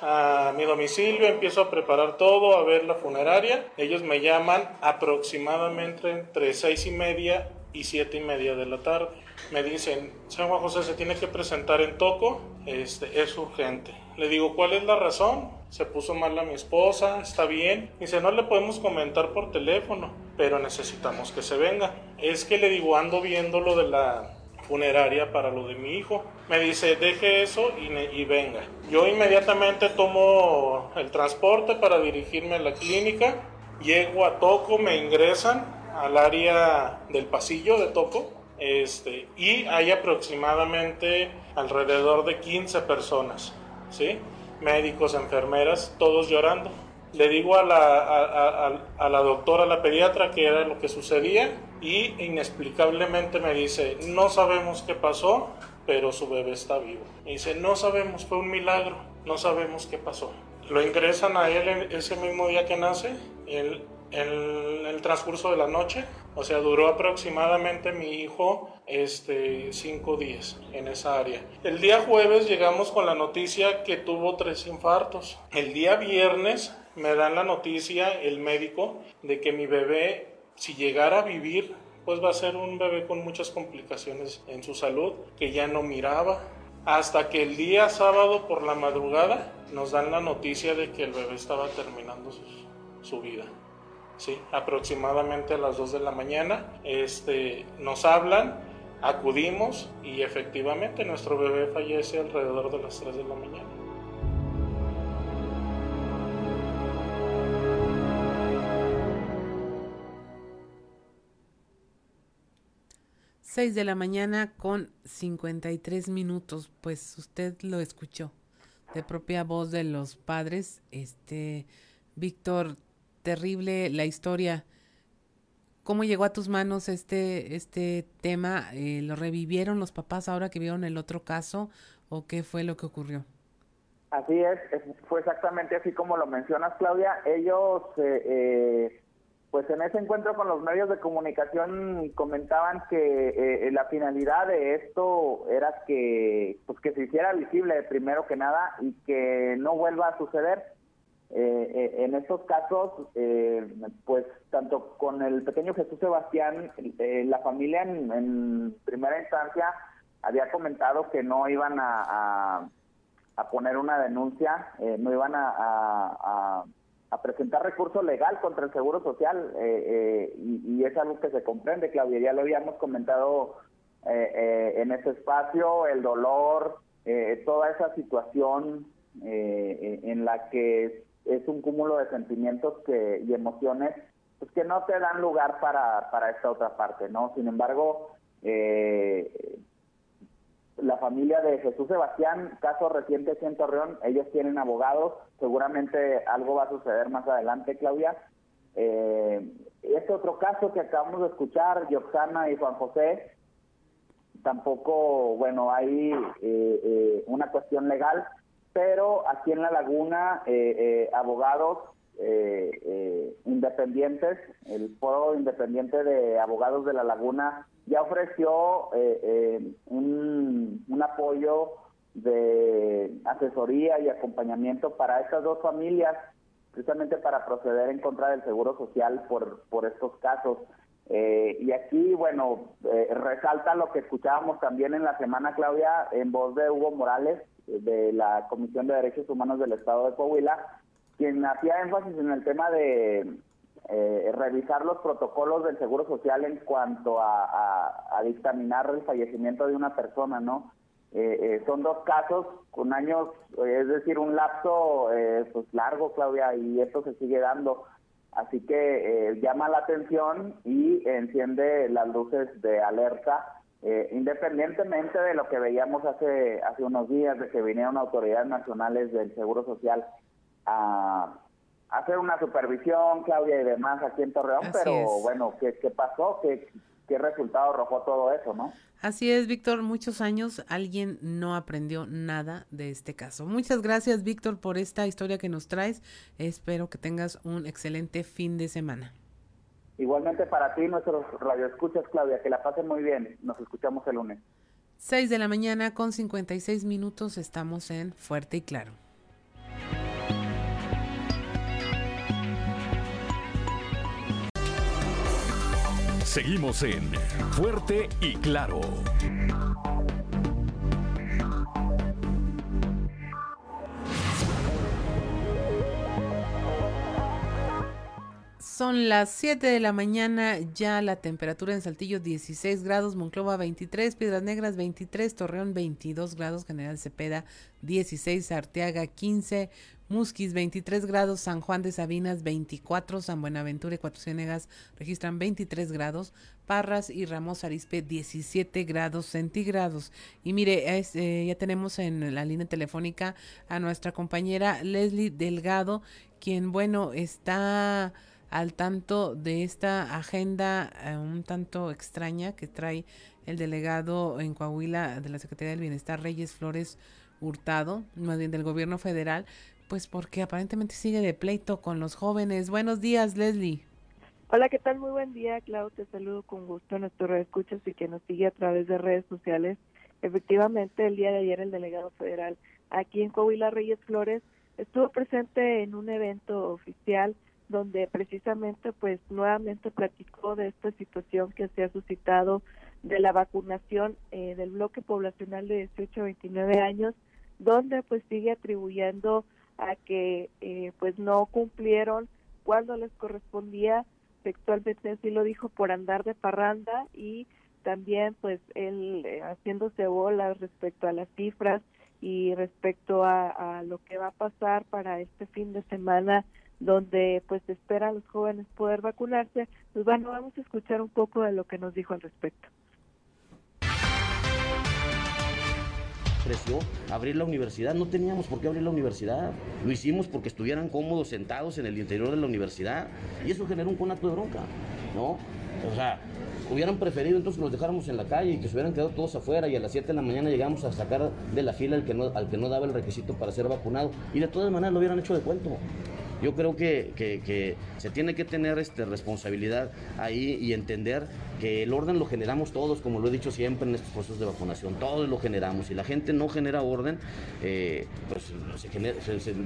a mi domicilio, empiezo a preparar todo, a ver la funeraria. Ellos me llaman aproximadamente entre seis y media y siete y media de la tarde. Me dicen, San Juan José se tiene que presentar en Toco, este, es urgente. Le digo, ¿cuál es la razón? Se puso mal a mi esposa, está bien. Dice, no le podemos comentar por teléfono, pero necesitamos que se venga. Es que le digo, ando viendo lo de la funeraria para lo de mi hijo. Me dice, deje eso y, venga. Yo inmediatamente tomo el transporte para dirigirme a la clínica. Llego a Toco, me ingresan al área del pasillo de Toco. Este, y hay aproximadamente alrededor de 15 personas, ¿sí? Médicos, enfermeras, todos llorando. Le digo a la, a, la doctora, a la pediatra, que era lo que sucedía y inexplicablemente me dice, no sabemos qué pasó, pero su bebé está vivo. Y dice, no sabemos, fue un milagro, no sabemos qué pasó. Lo ingresan a él ese mismo día que nace, en el transcurso de la noche, o sea, duró aproximadamente mi hijo este, cinco días en esa área. El día jueves llegamos con la noticia que tuvo tres infartos. El día viernes me dan la noticia el médico de que mi bebé, si llegara a vivir, pues va a ser un bebé con muchas complicaciones en su salud, que ya no miraba. Hasta que el día sábado por la madrugada nos dan la noticia de que el bebé estaba terminando su, vida. Sí, aproximadamente a las 2 de la mañana este, nos hablan, acudimos y efectivamente nuestro bebé fallece alrededor de las 3 de la mañana.
6 de la mañana con 53 minutos, pues usted lo escuchó de propia voz de los padres. Este, Víctor, terrible la historia. ¿Cómo llegó a tus manos este, este tema? Eh, ¿Lo revivieron los papás ahora que vieron el otro caso o qué fue lo que ocurrió?
Así es, fue exactamente así como lo mencionas, Claudia. Ellos eh, eh pues en ese encuentro con los medios de comunicación comentaban que eh, la finalidad de esto era que pues que se hiciera visible primero que nada y que no vuelva a suceder eh, eh, en estos casos pues tanto con el pequeño Jesús Sebastián la familia en, primera instancia había comentado que no iban a, a, poner una denuncia no iban a a presentar recurso legal contra el Seguro Social eh, eh, y, es algo que se comprende, Claudia, ya lo habíamos comentado eh, en ese espacio, el dolor, toda esa situación en la que es, un cúmulo de sentimientos que, y emociones pues que no te dan lugar para, para esta otra parte, ¿no? Sin embargo, la familia de Jesús Sebastián, caso reciente aquí en Torreón, ellos tienen abogados, seguramente algo va a suceder más adelante, Claudia. Eh, este otro caso que acabamos de escuchar, Yoxana y Juan José, tampoco, bueno, hay eh, eh, una cuestión legal, pero aquí en La Laguna, eh, abogados independientes, el Foro Independiente de Abogados de La Laguna, ya ofreció eh, eh, un, apoyo de asesoría y acompañamiento para estas dos familias, precisamente para proceder en contra del Seguro Social por, por estos casos. Eh, y aquí, bueno, eh, resalta lo que escuchábamos también en la semana, Claudia, en voz de Hugo Morales, de la Comisión de Derechos Humanos del Estado de Coahuila, quien hacía énfasis en el tema de eh, revisar los protocolos del Seguro Social en cuanto a, a, dictaminar el fallecimiento de una persona, ¿no? Eh, eh, son dos casos con años, es decir, un lapso pues largo, Claudia, y esto se sigue dando. Así que llama la atención y enciende las luces de alerta, independientemente de lo que veíamos hace, hace unos días, de que vinieron autoridades nacionales del Seguro Social a hacer una supervisión, Claudia y demás aquí en Torreón, pero bueno, ¿qué, pasó? ¿Qué, ¿Qué resultado arrojó todo eso, no?
Así es, Víctor, muchos años alguien no aprendió nada de este caso. Muchas gracias, Víctor, por esta historia que nos traes. Espero que tengas un excelente fin de semana.
Igualmente para ti, nuestros radioescuchas, Claudia, que la pasen muy bien. Nos escuchamos el lunes.
6 de la mañana con 56 minutos, estamos en Fuerte y Claro.
Seguimos en Fuerte y Claro.
Son las 7 de la mañana, ya la temperatura en Saltillo 16 grados, Monclova 23, Piedras Negras 23, Torreón 22 grados, General Cepeda 16, Arteaga 15, Musquis 23 grados, San Juan de Sabinas 24, San Buenaventura y Cuatro Ciénegas registran 23 grados, Parras y Ramos Arispe 17 grados centígrados. Y mire, eh, ya tenemos en la línea telefónica a nuestra compañera Leslie Delgado, quien, bueno, está al tanto de esta agenda eh, un tanto extraña que trae el delegado en Coahuila de la Secretaría del Bienestar, Reyes Flores Hurtado, más bien del gobierno federal, pues porque aparentemente sigue de pleito con los jóvenes. Buenos días, Leslie.
Hola, ¿qué tal? Muy buen día, Clau. Te saludo con gusto a nuestro escuchas y que nos sigue a través de redes sociales. Efectivamente, el día de ayer el delegado federal aquí en Coahuila, Reyes Flores, estuvo presente en un evento oficial donde precisamente pues nuevamente platicó de esta situación que se ha suscitado de la vacunación eh, del bloque poblacional de 18 a 29 años, donde pues sigue atribuyendo a que eh, pues no cumplieron cuando les correspondía. Sexualmente así lo dijo por andar de parranda y también pues él eh, haciéndose bolas respecto a las cifras y respecto a, a, lo que va a pasar para este fin de semana donde pues espera a los jóvenes poder vacunarse pues bueno vamos a escuchar un poco de lo que nos dijo al respecto
abrir la universidad. No teníamos por qué abrir la universidad. Lo hicimos porque estuvieran cómodos sentados en el interior de la universidad. Y eso generó un conato de bronca, ¿no? O sea, hubieran preferido entonces que los dejáramos en la calle y que se hubieran quedado todos afuera y a las 7 de la mañana llegamos a sacar de la fila al que no, al que no daba el requisito para ser vacunado. Y de todas maneras lo hubieran hecho de cuento. Yo creo que, que, se tiene que tener este, responsabilidad ahí y entender que el orden lo generamos todos, como lo he dicho siempre en estos procesos de vacunación, todos lo generamos. Si la gente no genera orden, eh, pues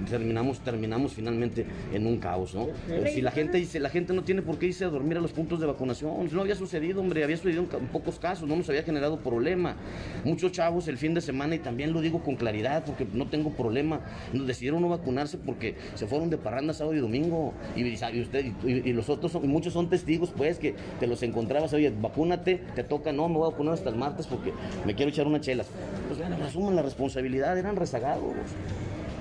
terminamos, terminamos finalmente en un caos, ¿no? si la gente dice, la gente no tiene por qué irse a dormir a los puntos de vacunación, no había sucedido, hombre, había sucedido en, pocos casos, no nos había generado problema. Muchos chavos el fin de semana, y también lo digo con claridad, porque no tengo problema, nos decidieron no vacunarse porque se fueron de parranda sábado y domingo. Y, usted, y, los otros, y muchos son testigos, pues, que te los encontrabas, oye, vacúnate, te toca, no, me voy a vacunar hasta el martes porque me quiero echar unas chelas. Pues bueno, asuman la responsabilidad, eran rezagados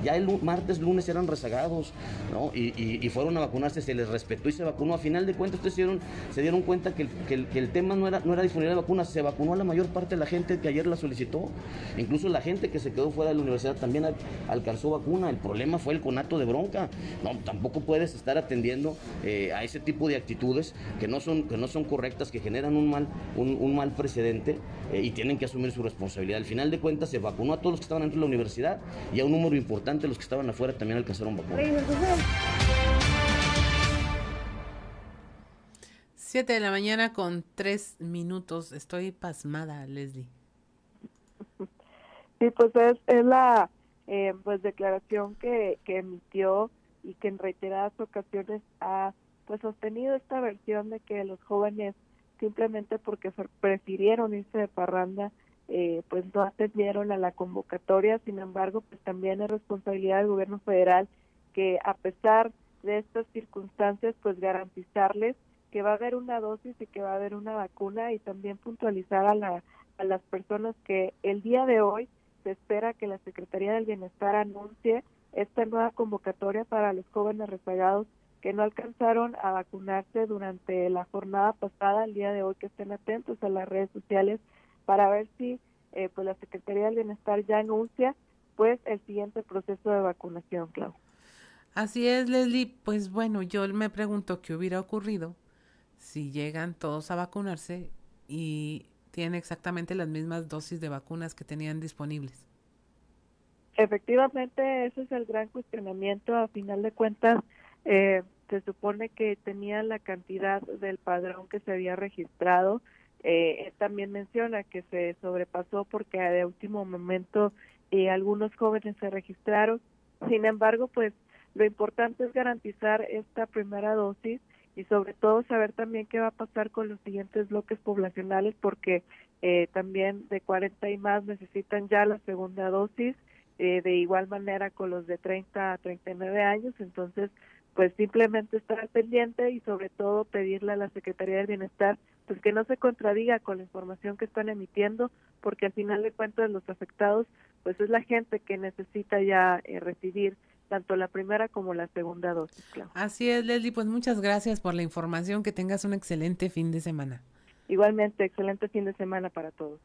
ya el martes, lunes eran rezagados, ¿no? Y, fueron a vacunarse, se les respetó y se vacunó. A final de cuentas, ustedes se dieron, se dieron cuenta que el, que, el, tema no era, no era difundir vacunas, se vacunó a la mayor parte de la gente que ayer la solicitó. Incluso la gente que se quedó fuera de la universidad también alcanzó vacuna. El problema fue el conato de bronca. No, tampoco puedes estar atendiendo eh, a ese tipo de actitudes que no son, que no son correctas, que generan un mal, un, mal precedente eh, y tienen que asumir su responsabilidad. Al final de cuentas, se vacunó a todos los que estaban dentro de la universidad y a un número importante los que estaban afuera también alcanzaron vacuna.
Siete de la mañana con tres minutos. Estoy pasmada, Leslie.
Sí, pues es, es la eh, pues declaración que, que emitió y que en reiteradas ocasiones ha pues sostenido esta versión de que los jóvenes simplemente porque prefirieron irse de parranda eh, pues no atendieron a la convocatoria. Sin embargo pues también es responsabilidad del gobierno federal que a pesar de estas circunstancias pues garantizarles que va a haber una dosis y que va a haber una vacuna y también puntualizar a, la, a las personas que el día de hoy se espera que la Secretaría del Bienestar anuncie esta nueva convocatoria para los jóvenes rezagados que no alcanzaron a vacunarse durante la jornada pasada, el día de hoy, que estén atentos a las redes sociales para ver si eh, pues la Secretaría del Bienestar ya anuncia pues el siguiente proceso de vacunación, Clau.
Así es, Leslie. Pues bueno, yo me pregunto qué hubiera ocurrido si llegan todos a vacunarse y tienen exactamente las mismas dosis de vacunas que tenían disponibles.
Efectivamente, ese es el gran cuestionamiento. A final de cuentas, eh, se supone que tenía la cantidad del padrón que se había registrado. Eh, también menciona que se sobrepasó porque de último momento eh, algunos jóvenes se registraron. Sin embargo, pues lo importante es garantizar esta primera dosis y sobre todo saber también qué va a pasar con los siguientes bloques poblacionales porque eh, también de 40 y más necesitan ya la segunda dosis, eh, de igual manera con los de 30 a 39 años, entonces pues simplemente estar pendiente y sobre todo pedirle a la Secretaría del Bienestar pues que no se contradiga con la información que están emitiendo porque al final de cuentas los afectados pues es la gente que necesita ya eh, recibir tanto la primera como la segunda dosis.
Así es, Leslie, pues muchas gracias por la información, que tengas un excelente fin de semana.
Igualmente, excelente fin de semana para todos.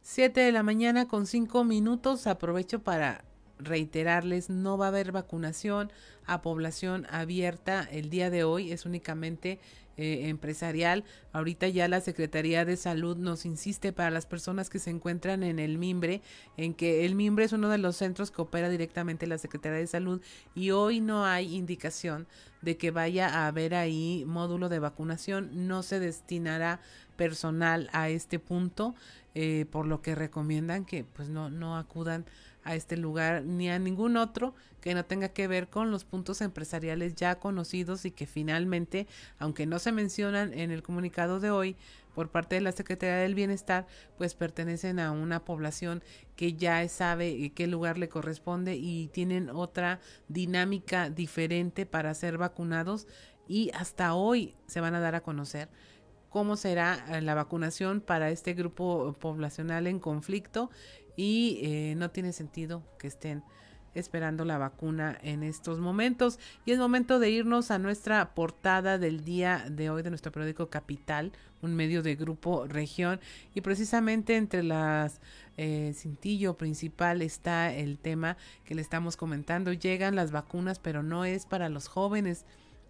Siete de la mañana con cinco minutos, aprovecho para reiterarles, no va a haber vacunación a población abierta el día de hoy, es únicamente eh, empresarial. Ahorita ya la Secretaría de Salud nos insiste para las personas que se encuentran en el Mimbre, en que el Mimbre es uno de los centros que opera directamente la Secretaría de Salud y hoy no hay indicación de que vaya a haber ahí módulo de vacunación, no se destinará personal a este punto, eh, por lo que recomiendan que pues no, no acudan a este lugar ni a ningún otro que no tenga que ver con los puntos empresariales ya conocidos y que finalmente, aunque no se mencionan en el comunicado de hoy por parte de la Secretaría del Bienestar, pues pertenecen a una población que ya sabe qué lugar le corresponde y tienen otra dinámica diferente para ser vacunados y hasta hoy se van a dar a conocer cómo será eh, la vacunación para este grupo poblacional en conflicto y eh, no tiene sentido que estén esperando la vacuna en estos momentos. Y es momento de irnos a nuestra portada del día de hoy de nuestro periódico Capital, un medio de grupo región. Y precisamente entre las eh, cintillo principal está el tema que le estamos comentando. Llegan las vacunas, pero no es para los jóvenes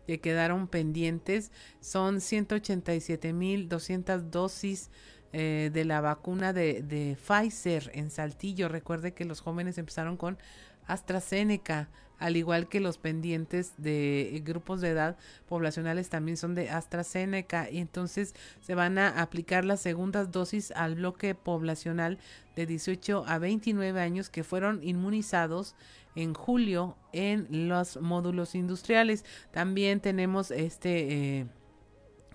que quedaron pendientes. Son 187.200 dosis eh, de la vacuna de, de Pfizer en Saltillo. Recuerde que los jóvenes empezaron con AstraZeneca, al igual que los pendientes de grupos de edad poblacionales también son de AstraZeneca y entonces se van a aplicar las segundas dosis al bloque poblacional de 18 a 29 años que fueron inmunizados en julio en los módulos industriales. También tenemos este eh,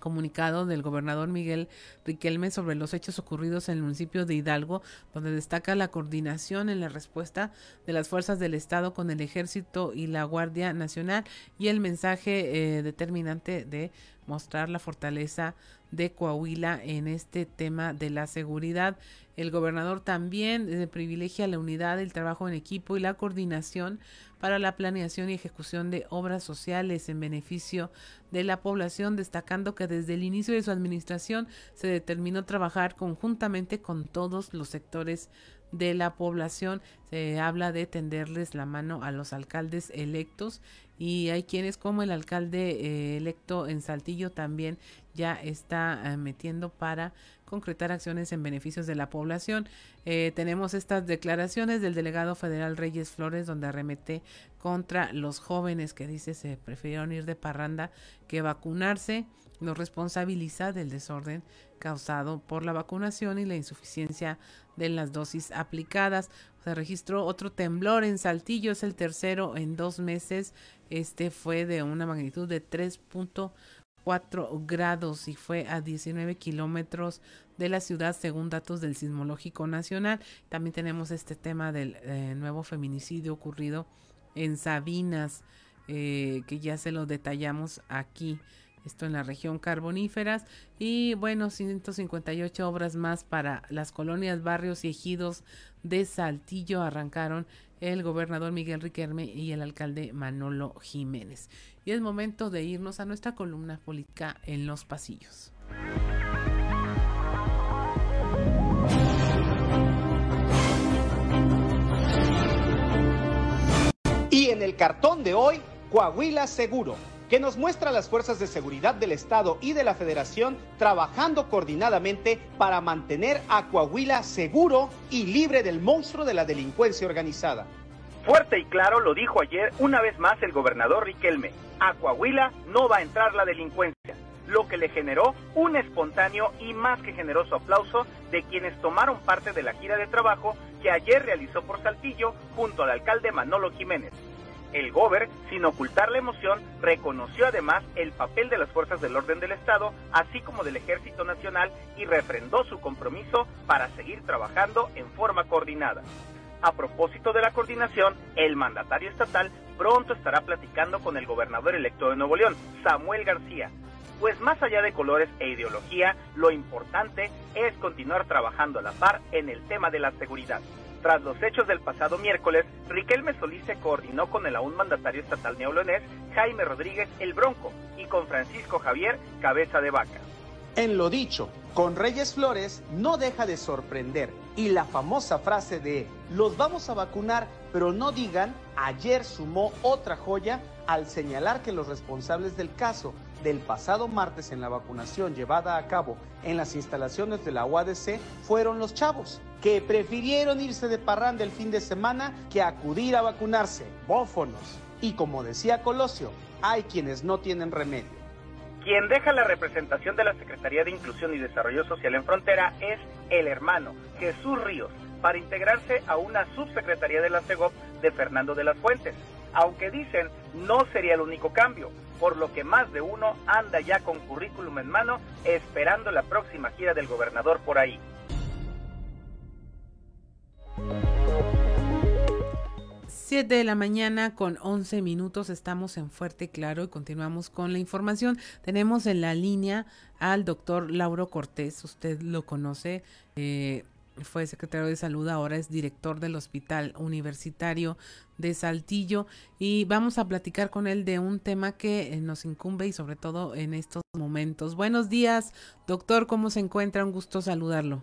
comunicado del gobernador Miguel Riquelme sobre los hechos ocurridos en el municipio de Hidalgo, donde destaca la coordinación en la respuesta de las fuerzas del Estado con el Ejército y la Guardia Nacional y el mensaje eh, determinante de mostrar la fortaleza de Coahuila en este tema de la seguridad. El gobernador también privilegia la unidad, el trabajo en equipo y la coordinación para la planeación y ejecución de obras sociales en beneficio de la población, destacando que desde el inicio de su administración se determinó trabajar conjuntamente con todos los sectores de la población. Se habla de tenderles la mano a los alcaldes electos y hay quienes como el alcalde eh, electo en Saltillo también ya está eh, metiendo para concretar acciones en beneficios de la población. Eh, tenemos estas declaraciones del delegado federal Reyes Flores, donde arremete contra los jóvenes que dice se prefirieron ir de parranda que vacunarse. Nos responsabiliza del desorden causado por la vacunación y la insuficiencia de las dosis aplicadas. Se registró otro temblor en Saltillo, es el tercero en dos meses. Este fue de una magnitud de 3.4 grados y fue a 19 kilómetros de la ciudad según datos del Sismológico Nacional. También tenemos este tema del eh, nuevo feminicidio ocurrido en Sabinas, eh, que ya se lo detallamos aquí. Esto en la región carboníferas. Y bueno, 158 obras más para las colonias, barrios y ejidos de Saltillo arrancaron el gobernador Miguel Riquelme y el alcalde Manolo Jiménez. Y es momento de irnos a nuestra columna política en los pasillos.
Y en el cartón de hoy, Coahuila Seguro, que nos muestra las fuerzas de seguridad del Estado y de la Federación trabajando coordinadamente para mantener a Coahuila seguro y libre del monstruo de la delincuencia organizada.
Fuerte y claro lo dijo ayer una vez más el gobernador Riquelme. A Coahuila no va a entrar la delincuencia, lo que le generó un espontáneo y más que generoso aplauso de quienes tomaron parte de la gira de trabajo que ayer realizó por Saltillo junto al alcalde Manolo Jiménez. El Gober, sin ocultar la emoción, reconoció además el papel de las fuerzas del orden del Estado, así como del Ejército Nacional, y refrendó su compromiso para seguir trabajando en forma coordinada. A propósito de la coordinación, el mandatario estatal pronto estará platicando con el gobernador electo de Nuevo León, Samuel García, pues más allá de colores e ideología, lo importante es continuar trabajando a la par en el tema de la seguridad. Tras los hechos del pasado miércoles, Riquelme Solís se coordinó con el aún mandatario estatal neolonés Jaime Rodríguez El Bronco y con Francisco Javier Cabeza de Vaca.
En lo dicho, con Reyes Flores no deja de sorprender y la famosa frase de los vamos a vacunar, pero no digan, ayer sumó otra joya al señalar que los responsables del caso del pasado martes en la vacunación llevada a cabo en las instalaciones de la UADC fueron los chavos, que prefirieron irse de parranda el fin de semana que acudir a vacunarse, bófonos. Y como decía Colosio, hay quienes no tienen remedio.
Quien deja la representación de la Secretaría de Inclusión y Desarrollo Social en Frontera es el hermano Jesús Ríos, para integrarse a una subsecretaría de la CEGOP de Fernando de las Fuentes. Aunque dicen no sería el único cambio, por lo que más de uno anda ya con currículum en mano esperando la próxima gira del gobernador por ahí.
7 de la mañana con 11 minutos estamos en Fuerte Claro y continuamos con la información. Tenemos en la línea al doctor Lauro Cortés, usted lo conoce, eh, fue secretario de salud, ahora es director del Hospital Universitario de Saltillo y vamos a platicar con él de un tema que eh, nos incumbe y sobre todo en estos momentos. Buenos días, doctor, ¿cómo se encuentra? Un gusto saludarlo.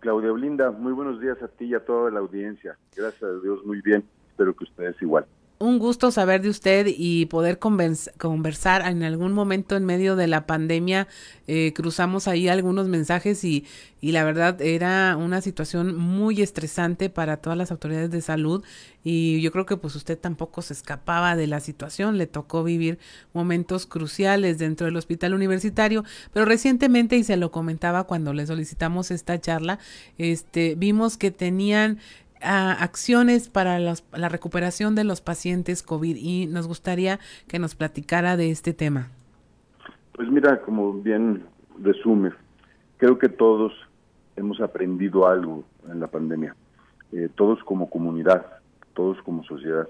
Claudia Blinda, muy buenos días a ti y a toda la audiencia. Gracias a Dios, muy bien espero que ustedes igual.
Un gusto saber de usted y poder conversar en algún momento en medio de la pandemia. Eh, cruzamos ahí algunos mensajes y, y la verdad era una situación muy estresante para todas las autoridades de salud y yo creo que pues usted tampoco se escapaba de la situación, le tocó vivir momentos cruciales dentro del hospital universitario, pero recientemente y se lo comentaba cuando le solicitamos esta charla, este vimos que tenían acciones para la recuperación de los pacientes COVID y nos gustaría que nos platicara de este tema.
Pues mira, como bien resume, creo que todos hemos aprendido algo en la pandemia, eh, todos como comunidad, todos como sociedad.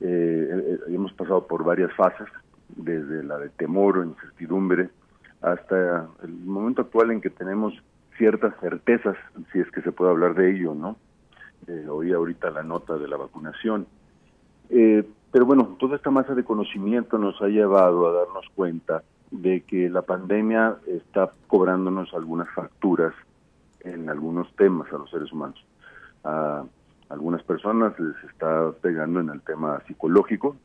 Eh, eh, hemos pasado por varias fases, desde la de temor o incertidumbre hasta el momento actual en que tenemos ciertas certezas, si es que se puede hablar de ello, ¿no? Eh, oí ahorita la nota de la vacunación. Eh, pero bueno, toda esta masa de conocimiento nos ha llevado a darnos cuenta de que la pandemia está cobrándonos algunas facturas en algunos temas a los seres humanos. A algunas personas les está pegando en el tema psicológico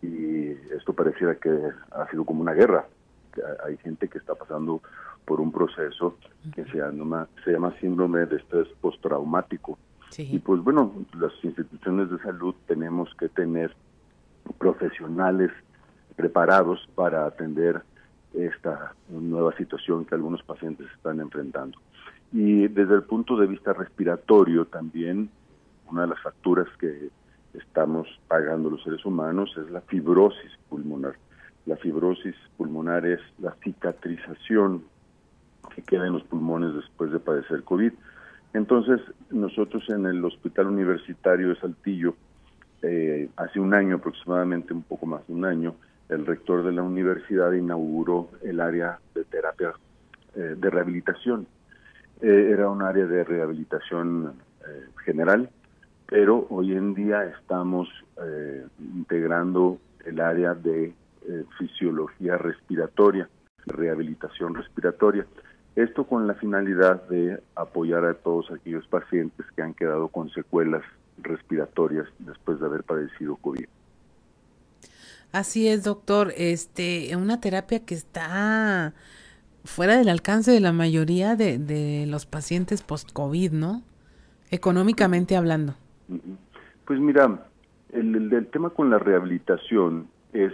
y esto pareciera que ha sido como una guerra hay gente que está pasando por un proceso que se llama, se llama síndrome de estrés postraumático. Y pues bueno, las instituciones de salud tenemos que tener profesionales preparados para atender esta nueva situación que algunos pacientes están enfrentando. Y desde el punto de vista respiratorio también, una de las facturas que estamos pagando los seres humanos es la fibrosis pulmonar. La fibrosis pulmonar es la cicatrización que queda en los pulmones después de padecer COVID. Entonces, nosotros en el Hospital Universitario de Saltillo, eh, hace un año aproximadamente, un poco más de un año, el rector de la universidad inauguró el área de terapia eh, de rehabilitación. Eh, era un área de rehabilitación general, pero hoy en día estamos integrando el área de fisiología respiratoria, rehabilitación respiratoria. Esto con la finalidad de apoyar a todos aquellos pacientes que han quedado con secuelas respiratorias después de haber padecido COVID.
Así es, doctor. Este, una terapia que está fuera del alcance de la mayoría de, de los pacientes post-COVID, ¿no? Económicamente hablando.
Pues mira, el, el, tema con la rehabilitación es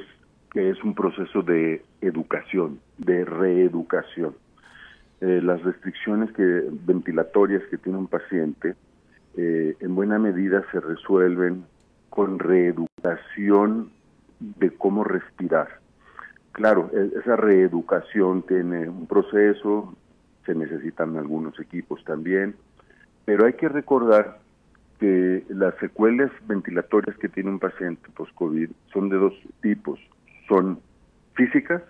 que es un proceso de educación, de reeducación. Eh, las restricciones que, ventilatorias que tiene un paciente eh, en buena medida se resuelven con reeducación de cómo respirar. Claro, e, esa reeducación tiene un proceso, se necesitan algunos equipos también, pero hay que recordar que las secuelas ventilatorias que tiene un paciente post-COVID son de dos tipos. Son físicas,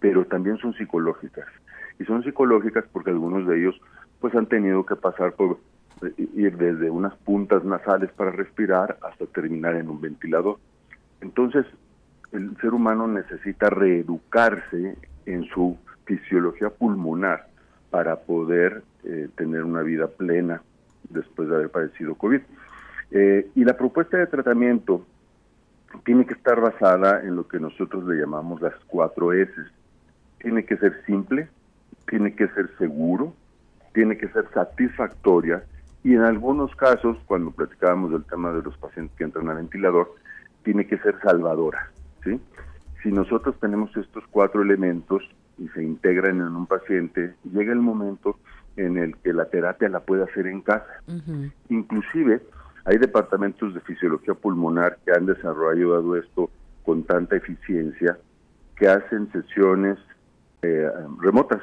pero también son psicológicas. Y son psicológicas porque algunos de ellos pues han tenido que pasar por ir desde unas puntas nasales para respirar hasta terminar en un ventilador. Entonces, el ser humano necesita reeducarse en su fisiología pulmonar para poder eh, tener una vida plena después de haber padecido COVID. Eh, y la propuesta de tratamiento tiene que estar basada en lo que nosotros le llamamos las cuatro S. Tiene que ser simple, tiene que ser seguro, tiene que ser satisfactoria y en algunos casos, cuando platicábamos del tema de los pacientes que entran a ventilador, tiene que ser salvadora. ¿sí? Si nosotros tenemos estos cuatro elementos y se integran en un paciente, llega el momento en el que la terapia la puede hacer en casa. Inclusive hay departamentos de fisiología pulmonar que han desarrollado esto con tanta eficiencia que hacen sesiones eh, remotas,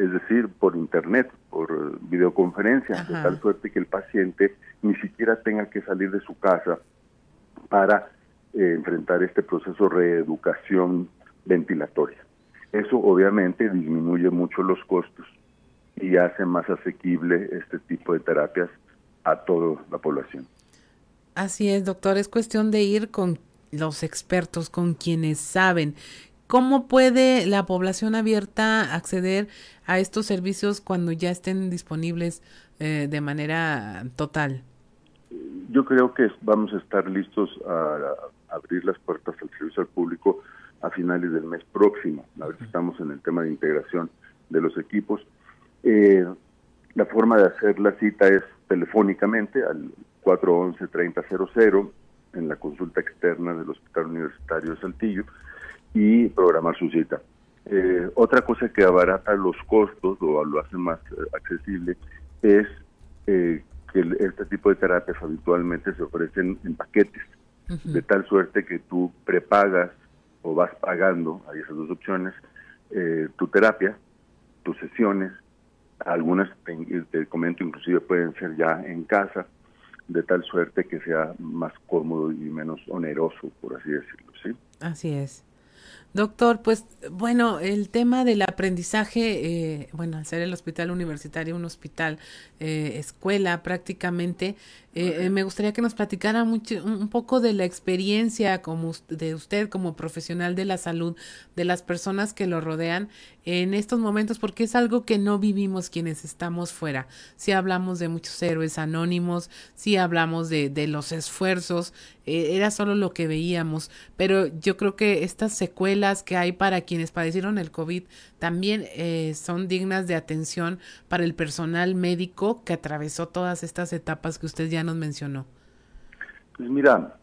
es decir, por internet, por videoconferencia, de tal suerte que el paciente ni siquiera tenga que salir de su casa para eh, enfrentar este proceso de reeducación ventilatoria. Eso obviamente disminuye mucho los costos y hace más asequible este tipo de terapias a toda la población.
Así es, doctor, es cuestión de ir con los expertos, con quienes saben. ¿Cómo puede la población abierta acceder a estos servicios cuando ya estén disponibles eh, de manera total?
Yo creo que vamos a estar listos a, abrir las puertas al servicio al público a finales del mes próximo. A ver si estamos en el tema de integración de los equipos. Eh, la forma de hacer la cita es telefónicamente al 411-3000 en la consulta externa del Hospital Universitario de Saltillo y programar su cita. Eh, otra cosa que abarata los costos o lo hace más eh, accesible es eh, que este tipo de terapias habitualmente se ofrecen en paquetes, de tal suerte que tú prepagas o vas pagando, hay esas dos opciones, tu terapia, tus sesiones, algunas, te comento, inclusive pueden ser ya en casa, de tal suerte que sea más cómodo y menos oneroso, por así decirlo, ¿sí?
Así es. Doctor, pues bueno, el tema del aprendizaje, eh, bueno, al ser el hospital universitario un hospital eh, escuela prácticamente, Eh, eh, me gustaría que nos platicara mucho, un poco de la experiencia como de usted como profesional de la salud, de las personas que lo rodean en estos momentos, porque es algo que no vivimos quienes estamos fuera. Si hablamos de muchos héroes anónimos, si hablamos de, de los esfuerzos, eh, era solo lo que veíamos, pero yo creo que estas secuelas que hay para quienes padecieron el COVID también son dignas de atención para el personal médico que atravesó todas estas etapas que usted ya nos mencionó?
Pues mira,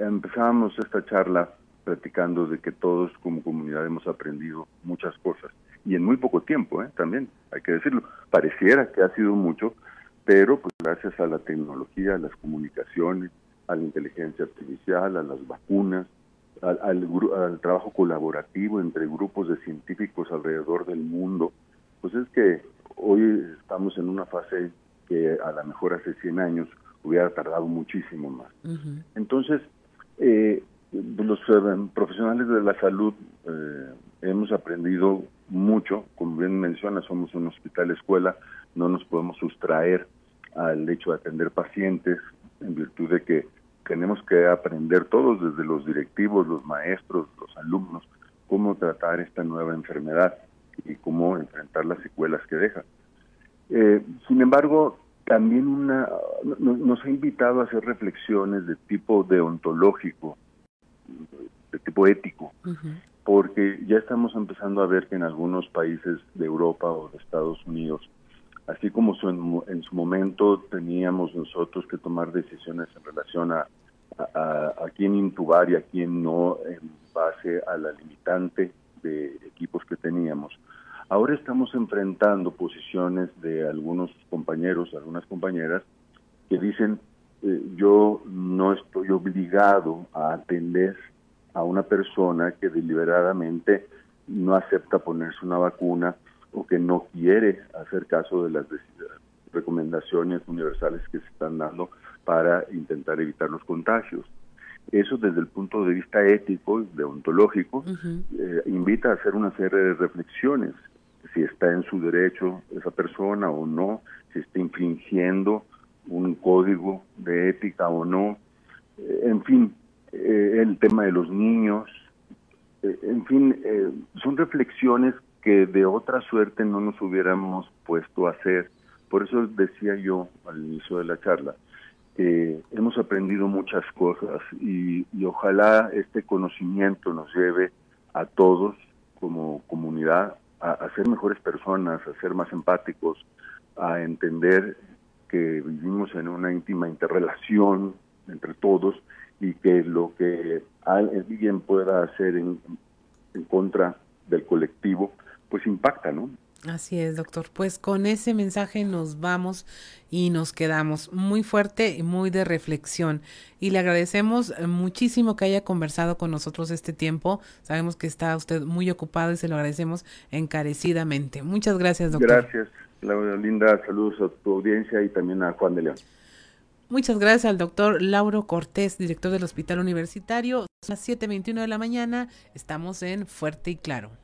empezábamos esta charla platicando de que todos como comunidad hemos aprendido muchas cosas y en muy poco tiempo, ¿eh? también hay que decirlo. Pareciera que ha sido mucho, pero pues gracias a la tecnología, a las comunicaciones, a la inteligencia artificial, a las vacunas, al, al, trabajo colaborativo entre grupos de científicos alrededor del mundo, pues es que hoy estamos en una fase que a lo mejor hace 100 años hubiera tardado muchísimo más. Entonces, eh, los eh, profesionales de la salud eh, hemos aprendido mucho, como bien menciona, somos un hospital escuela, no nos podemos sustraer al hecho de atender pacientes en virtud de que tenemos que aprender todos, desde los directivos, los maestros, los alumnos, cómo tratar esta nueva enfermedad y cómo enfrentar las secuelas que deja. sin embargo, también una, nos ha invitado a hacer reflexiones de tipo deontológico, de tipo ético, porque ya estamos empezando a ver que en algunos países de Europa o de Estados Unidos, así como en, su momento teníamos nosotros que tomar decisiones en relación a, a, a quién intubar y a quién no en base a la limitante de equipos que teníamos, Ahora estamos enfrentando posiciones de algunos compañeros, algunas compañeras, que dicen, eh, yo no estoy obligado a atender a una persona que deliberadamente no acepta ponerse una vacuna o que no quiere hacer caso de las recomendaciones universales que se están dando para intentar evitar los contagios. Eso desde el punto de vista ético, deontológico, eh, invita a hacer una serie de reflexiones si está en su derecho esa persona o no, si está infringiendo un código de ética o no, eh, en fin, eh, el tema de los niños, eh, en fin, son reflexiones que de otra suerte no nos hubiéramos puesto a hacer. Por eso decía yo al inicio de la charla, hemos aprendido muchas cosas y, y ojalá este conocimiento nos lleve a todos como comunidad a, ser mejores personas, a ser más empáticos, a entender que vivimos en una íntima interrelación entre todos y que lo que alguien pueda hacer en, en contra del colectivo, pues impacta, ¿no?
Así es, doctor. Pues con ese mensaje nos vamos y nos quedamos muy fuerte y muy de reflexión. Y le agradecemos muchísimo que haya conversado con nosotros este tiempo. Sabemos que está usted muy ocupado y se lo agradecemos encarecidamente. Muchas gracias, doctor.
Gracias, Laura Linda. Saludos a tu audiencia y también a Juan de León.
Muchas gracias al doctor Lauro Cortés, director del Hospital Universitario. Son las 7.21 de la mañana. Estamos en Fuerte y Claro.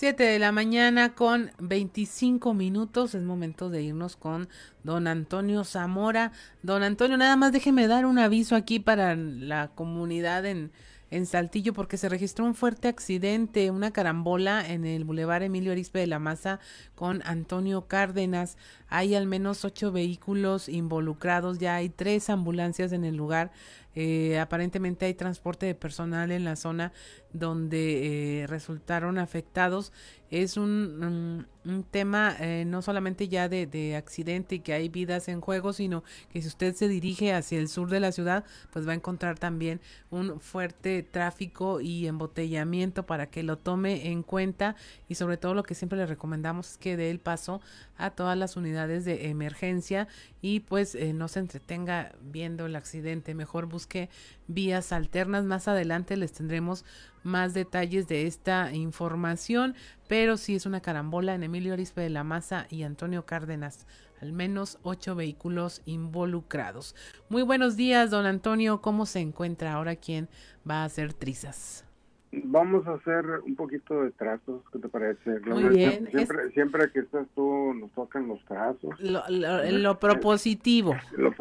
7 de la mañana con 25 minutos. Es momento de irnos con don Antonio Zamora. Don Antonio, nada más déjeme dar un aviso aquí para la comunidad en, en Saltillo porque se registró un fuerte accidente, una carambola en el Boulevard Emilio Arispe de la Maza con Antonio Cárdenas. Hay al menos ocho vehículos involucrados, ya hay tres ambulancias en el lugar. Eh, aparentemente hay transporte de personal en la zona donde eh, resultaron afectados. Es un, un tema eh, no solamente ya de, accidente y que hay vidas en juego, sino que si usted se dirige hacia el sur de la ciudad, pues va a encontrar también un fuerte tráfico y embotellamiento para que lo tome en cuenta y sobre todo lo que siempre le recomendamos es que dé el paso a todas las unidades de emergencia y pues no se entretenga viendo el accidente, mejor busque vías alternas. Más adelante les tendremos más detalles de esta información, pero sí es una carambola en Emilio Arispe de la Maza y Antonio Cárdenas. Al menos ocho vehículos involucrados. Muy buenos días, don Antonio. ¿Cómo se encuentra ahora? ¿Quién va a hacer trizas?
Vamos a hacer un poquito de trazos, ¿qué te parece?
Muy bien.
Siempre, siempre que estás tú, nos tocan los trazos.
Lo, lo, propositivo.
Lo,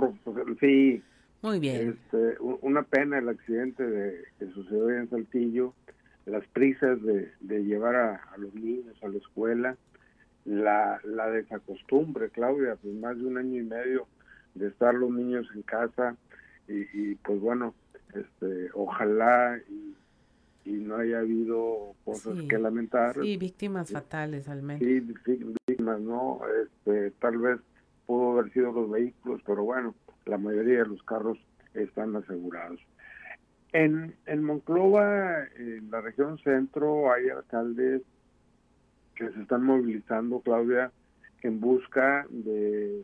sí.
Muy bien.
Este, una pena el accidente de, que sucedió en Saltillo, las prisas de, de llevar a, los niños a la escuela, la, la desacostumbre, Claudia, pues más de un año y medio de estar los niños en casa y, y pues bueno, este, ojalá y y no haya habido cosas que lamentar.
Sí, víctimas fatales al menos.
Sí, víctimas, ¿no? Este, tal vez pudo haber sido los vehículos, pero bueno, la mayoría de los carros están asegurados. En, en Monclova, en la región centro, hay alcaldes que se están movilizando, Claudia, en busca de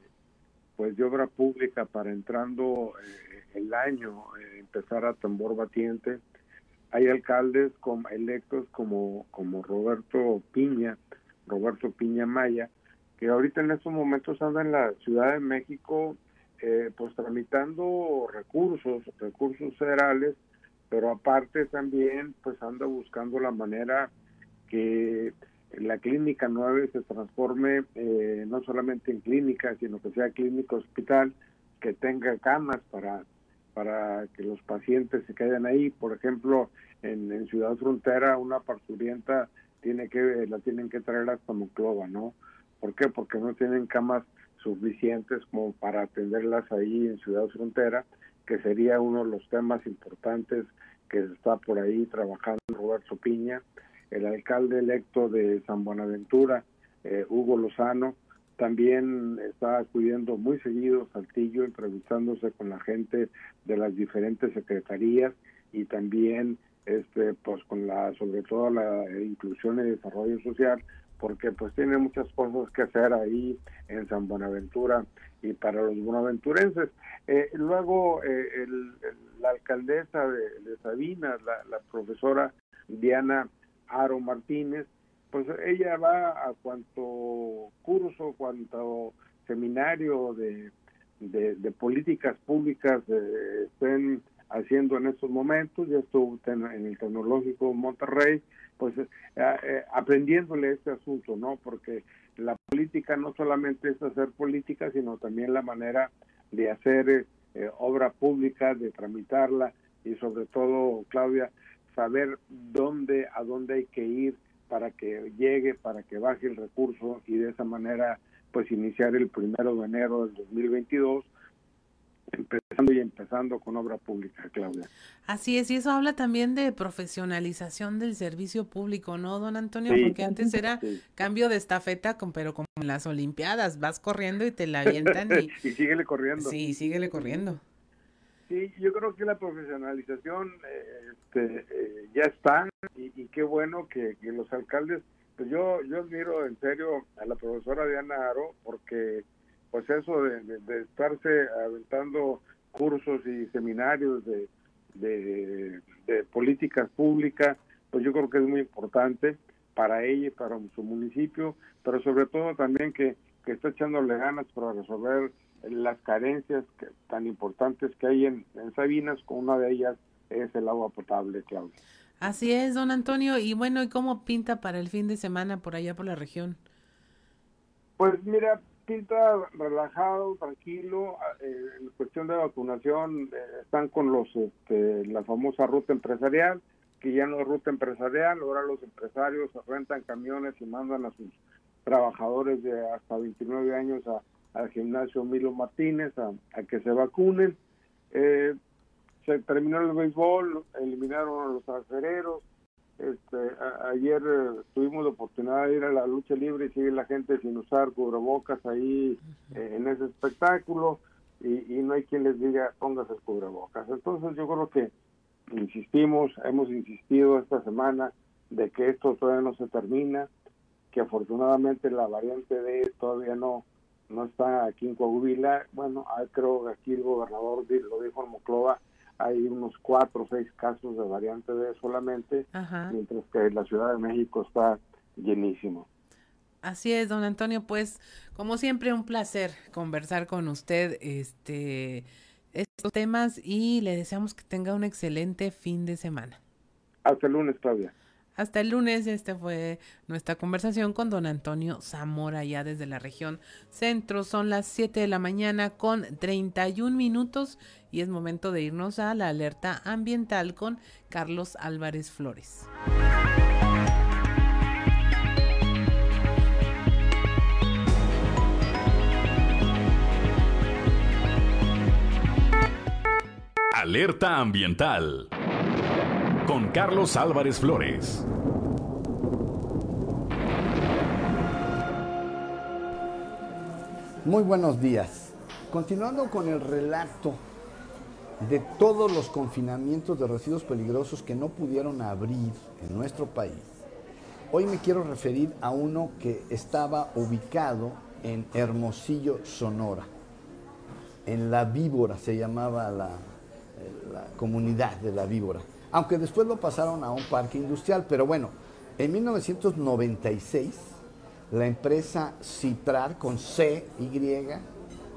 pues de obra pública para entrando eh, el año, eh, empezar a tambor batiente hay alcaldes electos como, como Roberto Piña, Roberto Piña Maya, que ahorita en estos momentos anda en la Ciudad de México eh, pues tramitando recursos, recursos federales, pero aparte también pues anda buscando la manera que la clínica 9 se transforme eh, no solamente en clínica, sino que sea clínica hospital, que tenga camas para para que los pacientes se queden ahí. Por ejemplo, en, Ciudad Frontera una parturienta tiene que la tienen que traer hasta Monclova, ¿no? ¿Por qué? Porque no tienen camas suficientes como para atenderlas ahí en Ciudad Frontera, que sería uno de los temas importantes que está por ahí trabajando Roberto Piña, el alcalde electo de San Buenaventura, eh, Hugo Lozano, también está acudiendo muy seguido Saltillo, entrevistándose con la gente de las diferentes secretarías y también este pues con la sobre todo la inclusión y desarrollo social porque pues tiene muchas cosas que hacer ahí en San Buenaventura y para los buenaventurenses. Eh, luego eh, la alcaldesa de, Sabinas, la, la profesora Diana Aro Martínez, pues ella va a cuanto curso, cuanto seminario de, de, políticas públicas eh, estén haciendo en estos momentos, ya estuvo en, el Tecnológico Monterrey, pues eh, eh, aprendiéndole este asunto, ¿no? Porque la política no solamente es hacer política, sino también la manera de hacer obra pública, de tramitarla y sobre todo, Claudia, saber dónde, a dónde hay que ir para que llegue, para que baje el recurso y de esa manera pues iniciar el primero de enero del 2022 empezando y empezando con obra pública, Claudia.
Así es, y eso habla también de profesionalización del servicio público, ¿no, don Antonio? Porque antes era cambio de estafeta, con, pero como en las Olimpiadas, vas corriendo y te la avientan y...
y síguele corriendo.
Sí, síguele corriendo.
Sí, yo creo que la profesionalización eh, este, eh, ya está y, qué bueno que, los alcaldes, pues yo yo admiro en serio a la profesora Diana Aro porque pues eso de, estarse aventando cursos y seminarios de, de, políticas públicas, pues yo creo que es muy importante para ella y para su municipio, pero sobre todo también que, que está echándole ganas para resolver las carencias tan importantes que hay en, Sabinas, con una de ellas es el agua potable, Claudia.
Así es, don Antonio. Y bueno, ¿y cómo pinta para el fin de semana por allá por la región?
Pues mira, pinta relajado, tranquilo. Eh, en cuestión de vacunación eh, están con los este, la famosa ruta empresarial, que ya no es ruta empresarial, ahora los empresarios rentan camiones y mandan a sus trabajadores de hasta 29 años a al gimnasio Milo Martínez a, que se vacunen. Eh, se terminó el béisbol, eliminaron a los alfereros. Este, ayer eh, tuvimos la oportunidad de ir a la lucha libre y sigue la gente sin usar cubrebocas ahí eh, en ese espectáculo y, y, no hay quien les diga póngase el cubrebocas. Entonces yo creo que insistimos, hemos insistido esta semana de que esto todavía no se termina, que afortunadamente la variante D todavía no no está aquí en Coahuila. Bueno, ah, creo que aquí el gobernador lo dijo en Moclova, hay unos cuatro o seis casos de variante D solamente, mientras que la Ciudad de México está llenísimo.
Así es, don Antonio, pues como siempre un placer conversar con usted este estos temas y le deseamos que tenga un excelente fin de semana.
Hasta el lunes, Claudia.
Hasta el lunes, esta fue nuestra conversación con don Antonio Zamora, ya desde la región centro. Son las 7 de la mañana con 31 minutos y es momento de irnos a la alerta ambiental con Carlos Álvarez Flores.
Alerta ambiental con Carlos Álvarez Flores.
Muy buenos días. Continuando con el relato de todos los confinamientos de residuos peligrosos que no pudieron abrir en nuestro país, hoy me quiero referir a uno que estaba ubicado en Hermosillo, Sonora. En La Víbora se llamaba la, comunidad de La Víbora aunque después lo pasaron a un parque industrial. Pero bueno, en 1996, la empresa Citrar, con C, Y,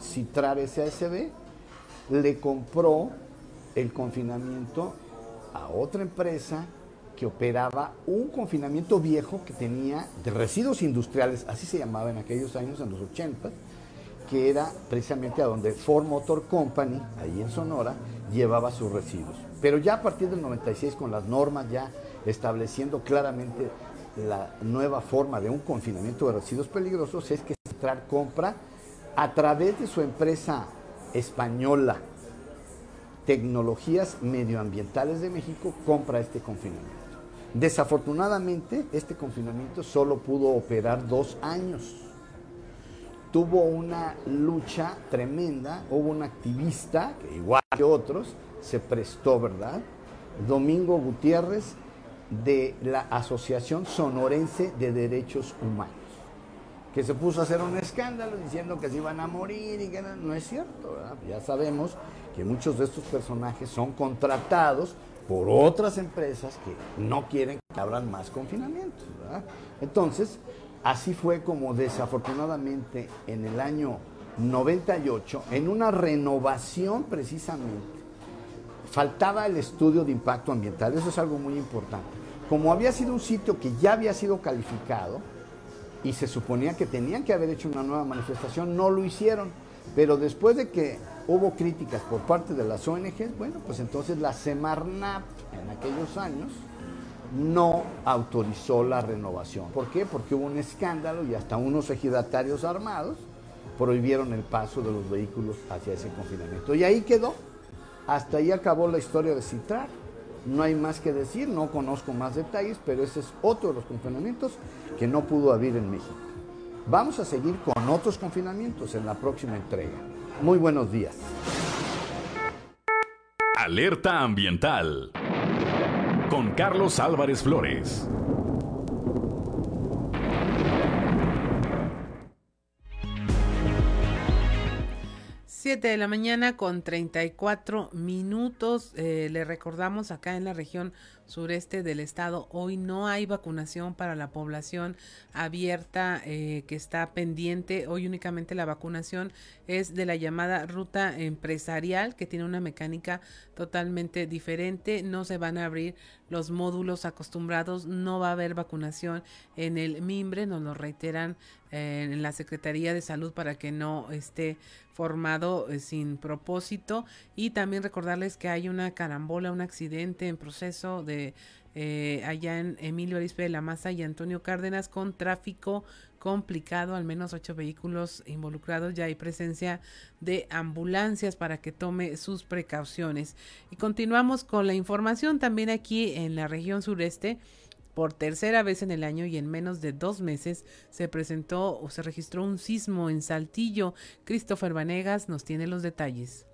Citrar SASB, le compró el confinamiento a otra empresa que operaba un confinamiento viejo que tenía de residuos industriales, así se llamaba en aquellos años, en los 80, que era precisamente a donde Ford Motor Company, ahí en Sonora, llevaba sus residuos. Pero ya a partir del 96, con las normas ya estableciendo claramente la nueva forma de un confinamiento de residuos peligrosos, es que Citrar compra a través de su empresa española Tecnologías Medioambientales de México, compra este confinamiento. Desafortunadamente, este confinamiento solo pudo operar dos años. Tuvo una lucha tremenda, hubo un activista, que igual que otros, se prestó, ¿verdad? Domingo Gutiérrez de la Asociación Sonorense de Derechos Humanos, que se puso a hacer un escándalo diciendo que se iban a morir y que no, es cierto, ¿verdad? Ya sabemos que muchos de estos personajes son contratados por otras empresas que no quieren que abran más confinamientos, ¿verdad? Entonces, así fue como desafortunadamente en el año 98, en una renovación precisamente faltaba el estudio de impacto ambiental, eso es algo muy importante. Como había sido un sitio que ya había sido calificado y se suponía que tenían que haber hecho una nueva manifestación, no lo hicieron. Pero después de que hubo críticas por parte de las ONGs, bueno, pues entonces la Semarnap en aquellos años no autorizó la renovación. ¿Por qué? Porque hubo un escándalo y hasta unos ejidatarios armados prohibieron el paso de los vehículos hacia ese confinamiento. Y ahí quedó. Hasta ahí acabó la historia de Citrar. No hay más que decir, no conozco más detalles, pero ese es otro de los confinamientos que no pudo haber en México. Vamos a seguir con otros confinamientos en la próxima entrega. Muy buenos días.
Alerta ambiental con Carlos Álvarez Flores.
7 de la mañana con 34 minutos. Eh, le recordamos acá en la región sureste del estado, hoy no hay vacunación para la población abierta eh, que está pendiente. Hoy únicamente la vacunación es de la llamada ruta empresarial que tiene una mecánica totalmente diferente. No se van a abrir los módulos acostumbrados, no va a haber vacunación en el mimbre, nos lo reiteran eh, en la Secretaría de Salud para que no esté formado eh, sin propósito y también recordarles que hay una carambola, un accidente en proceso de eh, allá en Emilio Arispe de la Maza y Antonio Cárdenas con tráfico complicado, al menos ocho vehículos involucrados, ya hay presencia de ambulancias para que tome sus precauciones. Y continuamos con la información también aquí en la región sureste. Por tercera vez en el año y en menos de dos meses se presentó o se registró un sismo en Saltillo. Christopher Vanegas nos tiene los detalles.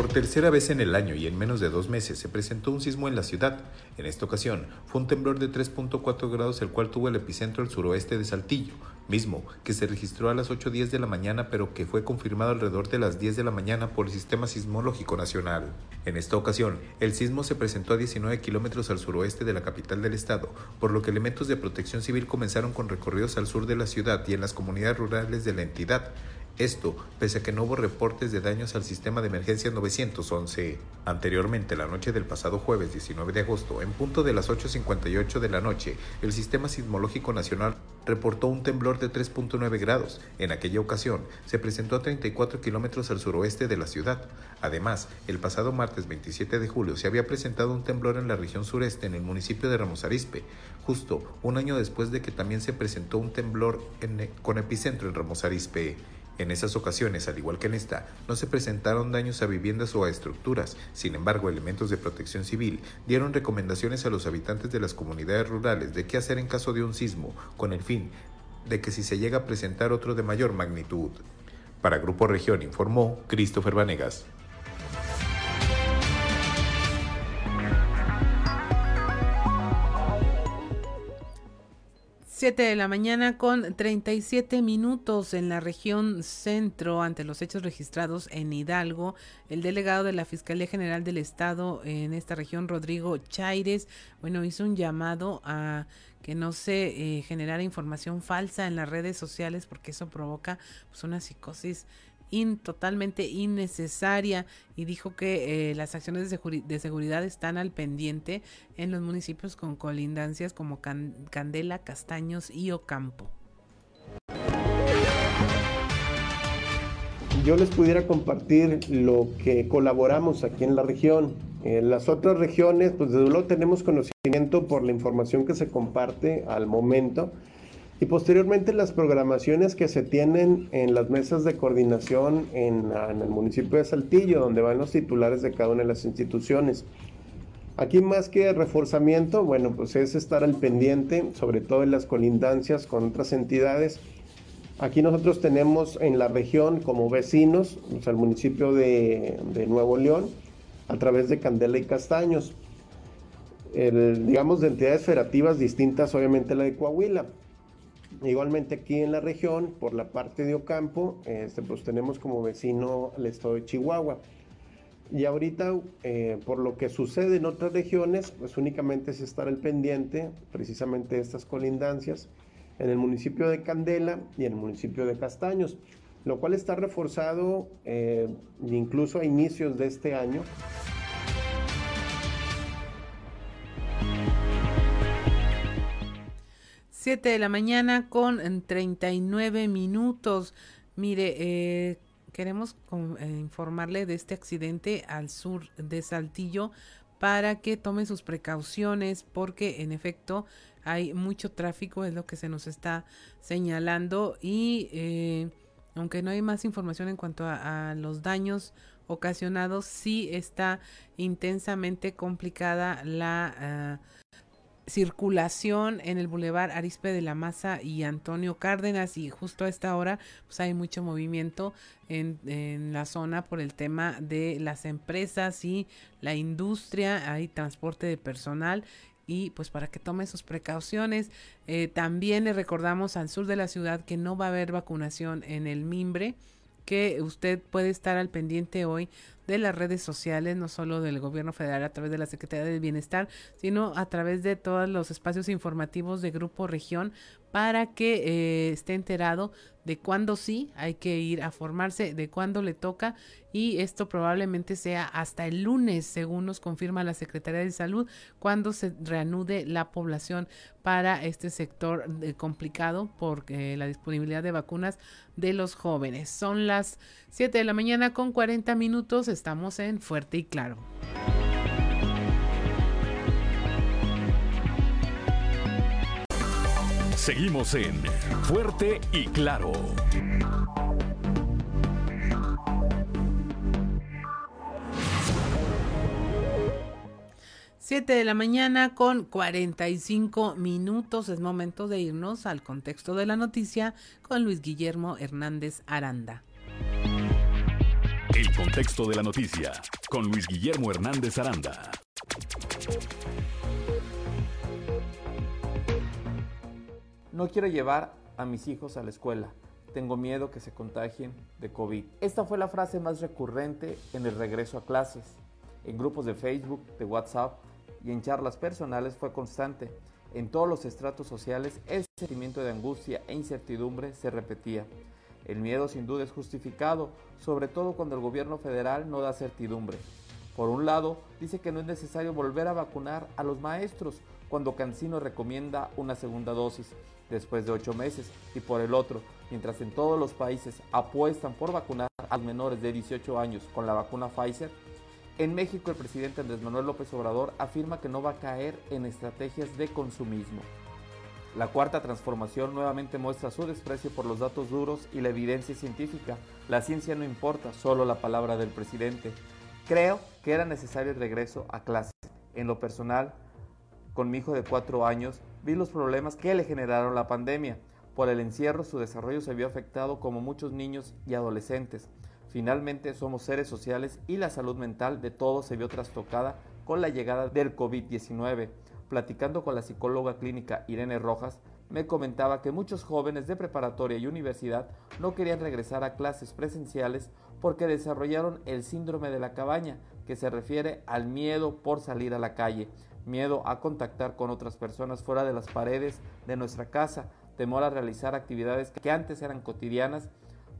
Por tercera vez en el año y en menos de dos meses se presentó un sismo en la ciudad. En esta ocasión fue un temblor de 3.4 grados el cual tuvo el epicentro al suroeste de Saltillo, mismo que se registró a las 8.10 de la mañana pero que fue confirmado alrededor de las 10 de la mañana por el Sistema Sismológico Nacional. En esta ocasión, el sismo se presentó a 19 kilómetros al suroeste de la capital del estado, por lo que elementos de protección civil comenzaron con recorridos al sur de la ciudad y en las comunidades rurales de la entidad.
Esto, pese a que no hubo reportes de daños al sistema de emergencia 911. Anteriormente, la noche del pasado jueves 19 de agosto, en punto de las 8.58 de la noche, el Sistema Sismológico Nacional reportó un temblor de 3.9 grados. En aquella ocasión, se presentó a 34 kilómetros al suroeste de la ciudad. Además, el pasado martes 27 de julio se había presentado un temblor en la región sureste, en el municipio de Ramos Arizpe, justo un año después de que también se presentó un temblor con epicentro en Ramos Arizpe. En esas ocasiones, al igual que en esta, no se presentaron daños a viviendas o a estructuras. Sin embargo, elementos de protección civil dieron recomendaciones a los habitantes de las comunidades rurales de qué hacer en caso de un sismo, con el fin de que si se llega a presentar otro de mayor magnitud. Para Grupo Región informó Christopher Vanegas.
7 de la mañana con 37 minutos en la región centro ante los hechos registrados en Hidalgo. El delegado de la Fiscalía General del Estado en esta región, Rodrigo Chaires, bueno, hizo un llamado a que no se eh, generara información falsa en las redes sociales porque eso provoca pues, una psicosis totalmente innecesaria y dijo que eh, las acciones de, seguridad están al pendiente en los municipios con colindancias como Candela, Castaños y Ocampo.
Yo les pudiera compartir lo que colaboramos aquí en la región. En las otras regiones, pues desde luego tenemos conocimiento por la información que se comparte al momento y posteriormente las programaciones que se tienen en las mesas de coordinación en, el municipio de Saltillo, donde van los titulares de cada una de las instituciones. Aquí más que reforzamiento, bueno, pues es estar al pendiente, sobre todo en las colindancias con otras entidades. Aquí nosotros tenemos en la región como vecinos, o sea, el municipio de, Nuevo León, a través de Candela y Castaños. digamos, de entidades federativas distintas, obviamente la de Coahuila. Igualmente aquí en la región, por la parte de Ocampo, este, pues tenemos como vecino el estado de Chihuahua. Y ahorita, eh, por lo que sucede en otras regiones, pues únicamente es estar al pendiente precisamente de estas colindancias en el municipio de Candela y en el municipio de Castaños, lo cual está reforzado eh, incluso a inicios de este año
7 de la mañana con 39 minutos. Mire, eh, queremos eh, informarle de este accidente al sur de Saltillo para que tome sus precauciones porque en efecto hay mucho tráfico, es lo que se nos está señalando y eh, aunque no hay más información en cuanto a, a los daños ocasionados, sí está intensamente complicada la... Ah, circulación en el Boulevard Arispe de la Maza y Antonio Cárdenas y justo a esta hora pues hay mucho movimiento en, la zona por el tema de las empresas y la industria, hay transporte de personal y pues para que tome sus precauciones. Eh, también le recordamos al sur de la ciudad que no va a haber vacunación en el Mimbre que usted puede estar al pendiente hoy de las redes sociales, no solo del gobierno federal a través de la Secretaría del Bienestar, sino a través de todos los espacios informativos de Grupo Región para que eh, esté enterado de cuándo sí hay que ir a formarse, de cuándo le toca y esto probablemente sea hasta el lunes, según nos confirma la Secretaría de Salud, cuando se reanude la población para este sector eh, complicado por la disponibilidad de vacunas de los jóvenes. Son las 7 de la mañana con 40 minutos, estamos en Fuerte y Claro.
Seguimos en Fuerte y Claro.
Siete de la mañana con 45 minutos. Es momento de irnos al contexto de la noticia con Luis Guillermo Hernández Aranda.
El contexto de la noticia con Luis Guillermo Hernández Aranda.
No quiero llevar a mis hijos a la escuela. Tengo miedo que se contagien de COVID. Esta fue la frase más recurrente en el regreso a clases. En grupos de Facebook, de WhatsApp y en charlas personales fue constante. En todos los estratos sociales el sentimiento de angustia e incertidumbre se repetía. El miedo sin duda es justificado, sobre todo cuando el gobierno federal no da certidumbre. Por un lado, dice que no es necesario volver a vacunar a los maestros cuando Cancino recomienda una segunda dosis después de ocho meses. Y por el otro, mientras en todos los países apuestan por vacunar a los menores de 18 años con la vacuna Pfizer, en México el presidente Andrés Manuel López Obrador afirma que no va a caer en estrategias de consumismo. La cuarta transformación nuevamente muestra su desprecio por los datos duros y la evidencia científica. La ciencia no importa, solo la palabra del presidente. Creo que era necesario el regreso a clase. En lo personal, con mi hijo de cuatro años, vi los problemas que le generaron la pandemia. Por el encierro, su desarrollo se vio afectado como muchos niños y adolescentes. Finalmente, somos seres sociales y la salud mental de todos se vio trastocada con la llegada del COVID-19 platicando con la psicóloga clínica Irene Rojas, me comentaba que muchos jóvenes de preparatoria y universidad no querían regresar a clases presenciales porque desarrollaron el síndrome de la cabaña, que se refiere al miedo por salir a la calle, miedo a contactar con otras personas fuera de las paredes de nuestra casa, temor a realizar actividades que antes eran cotidianas,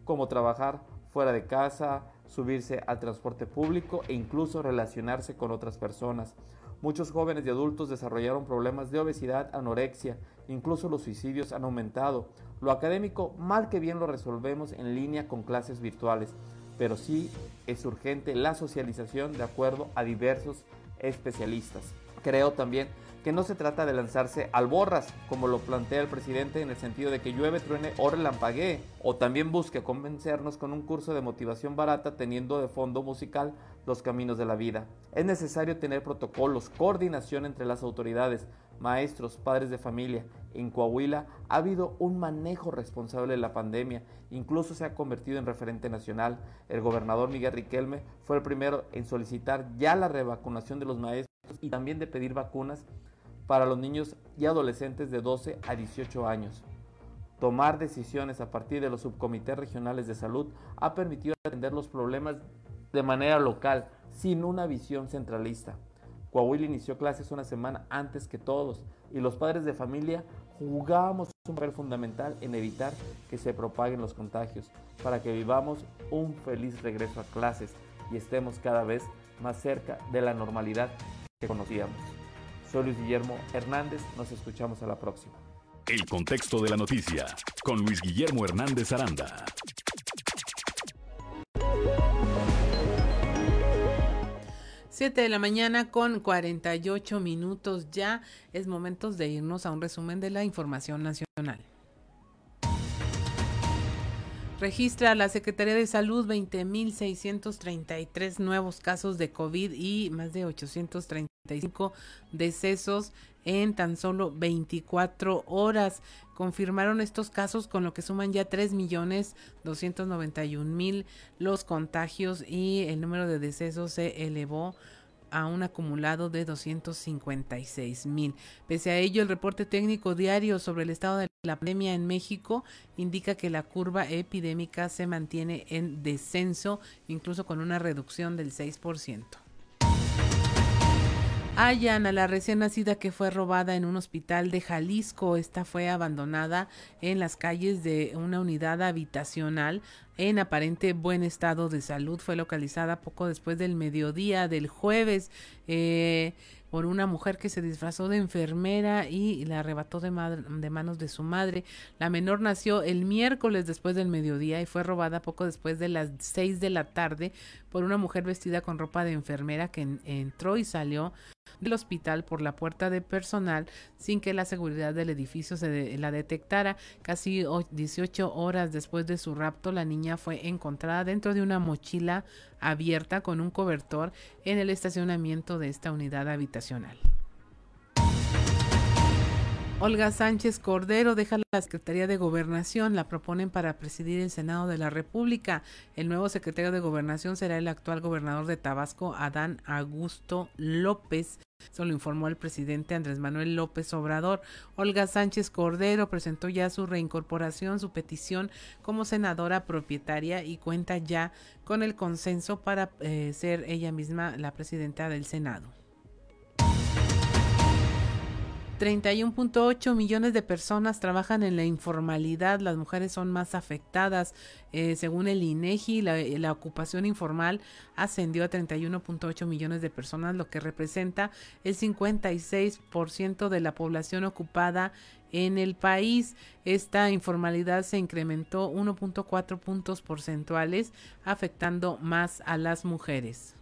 como trabajar fuera de casa, subirse al transporte público e incluso relacionarse con otras personas. Muchos jóvenes y adultos desarrollaron problemas de obesidad, anorexia, incluso los suicidios han aumentado. Lo académico mal que bien lo resolvemos en línea con clases virtuales, pero sí es urgente la socialización de acuerdo a diversos especialistas. Creo también que no se trata de lanzarse al borras, como lo plantea el presidente en el sentido de que llueve, truene o relampaguee, o también busque convencernos con un curso de motivación barata teniendo de fondo musical los caminos de la vida. Es necesario tener protocolos, coordinación entre las autoridades, maestros, padres de familia. En Coahuila ha habido un manejo responsable de la pandemia, incluso se ha convertido en referente nacional. El gobernador Miguel Riquelme fue el primero en solicitar ya la revacunación de los maestros y también de pedir vacunas para los niños y adolescentes de 12 a 18 años. Tomar decisiones a partir de los subcomités regionales de salud ha permitido atender los problemas de manera local, sin una visión centralista. Coahuila inició clases una semana antes que todos y los padres de familia jugamos un papel fundamental en evitar que se propaguen los contagios para que vivamos un feliz regreso a clases y estemos cada vez más cerca de la normalidad que conocíamos. Soy Luis Guillermo Hernández, nos escuchamos a la próxima.
El contexto de la noticia con Luis Guillermo Hernández Aranda.
Siete de la mañana con 48 minutos ya. Es momento de irnos a un resumen de la información nacional. Registra la Secretaría de Salud 20.633 nuevos casos de COVID y más de 835 decesos en tan solo 24 horas. Confirmaron estos casos con lo que suman ya 3.291.000 los contagios y el número de decesos se elevó a un acumulado de 256 mil. Pese a ello, el reporte técnico diario sobre el estado de la pandemia en México indica que la curva epidémica se mantiene en descenso, incluso con una reducción del 6%. Hallan a la recién nacida que fue robada en un hospital de Jalisco. Esta fue abandonada en las calles de una unidad habitacional en aparente buen estado de salud. Fue localizada poco después del mediodía del jueves. Eh, por una mujer que se disfrazó de enfermera y la arrebató de, manos de su madre. La menor nació el miércoles después del mediodía y fue robada poco después de las seis de la tarde por una mujer vestida con ropa de enfermera que entró y salió del hospital por la puerta de personal sin que la seguridad del edificio se la detectara. Casi 18 horas después de su rapto, la niña fue encontrada dentro de una mochila abierta con un cobertor en el estacionamiento de esta unidad habitacional. Olga Sánchez Cordero deja la Secretaría de Gobernación, la proponen para presidir el Senado de la República. El nuevo secretario de Gobernación será el actual gobernador de Tabasco, Adán Augusto López. Eso lo informó el presidente Andrés Manuel López Obrador. Olga Sánchez Cordero presentó ya su reincorporación, su petición como senadora propietaria y cuenta ya con el consenso para eh, ser ella misma la presidenta del Senado. 31.8 millones de personas trabajan en la informalidad, las mujeres son más afectadas. Eh, según el INEGI, la, la ocupación informal ascendió a 31.8 millones de personas, lo que representa el 56% de la población ocupada en el país. Esta informalidad se incrementó 1.4 puntos porcentuales, afectando más a las mujeres.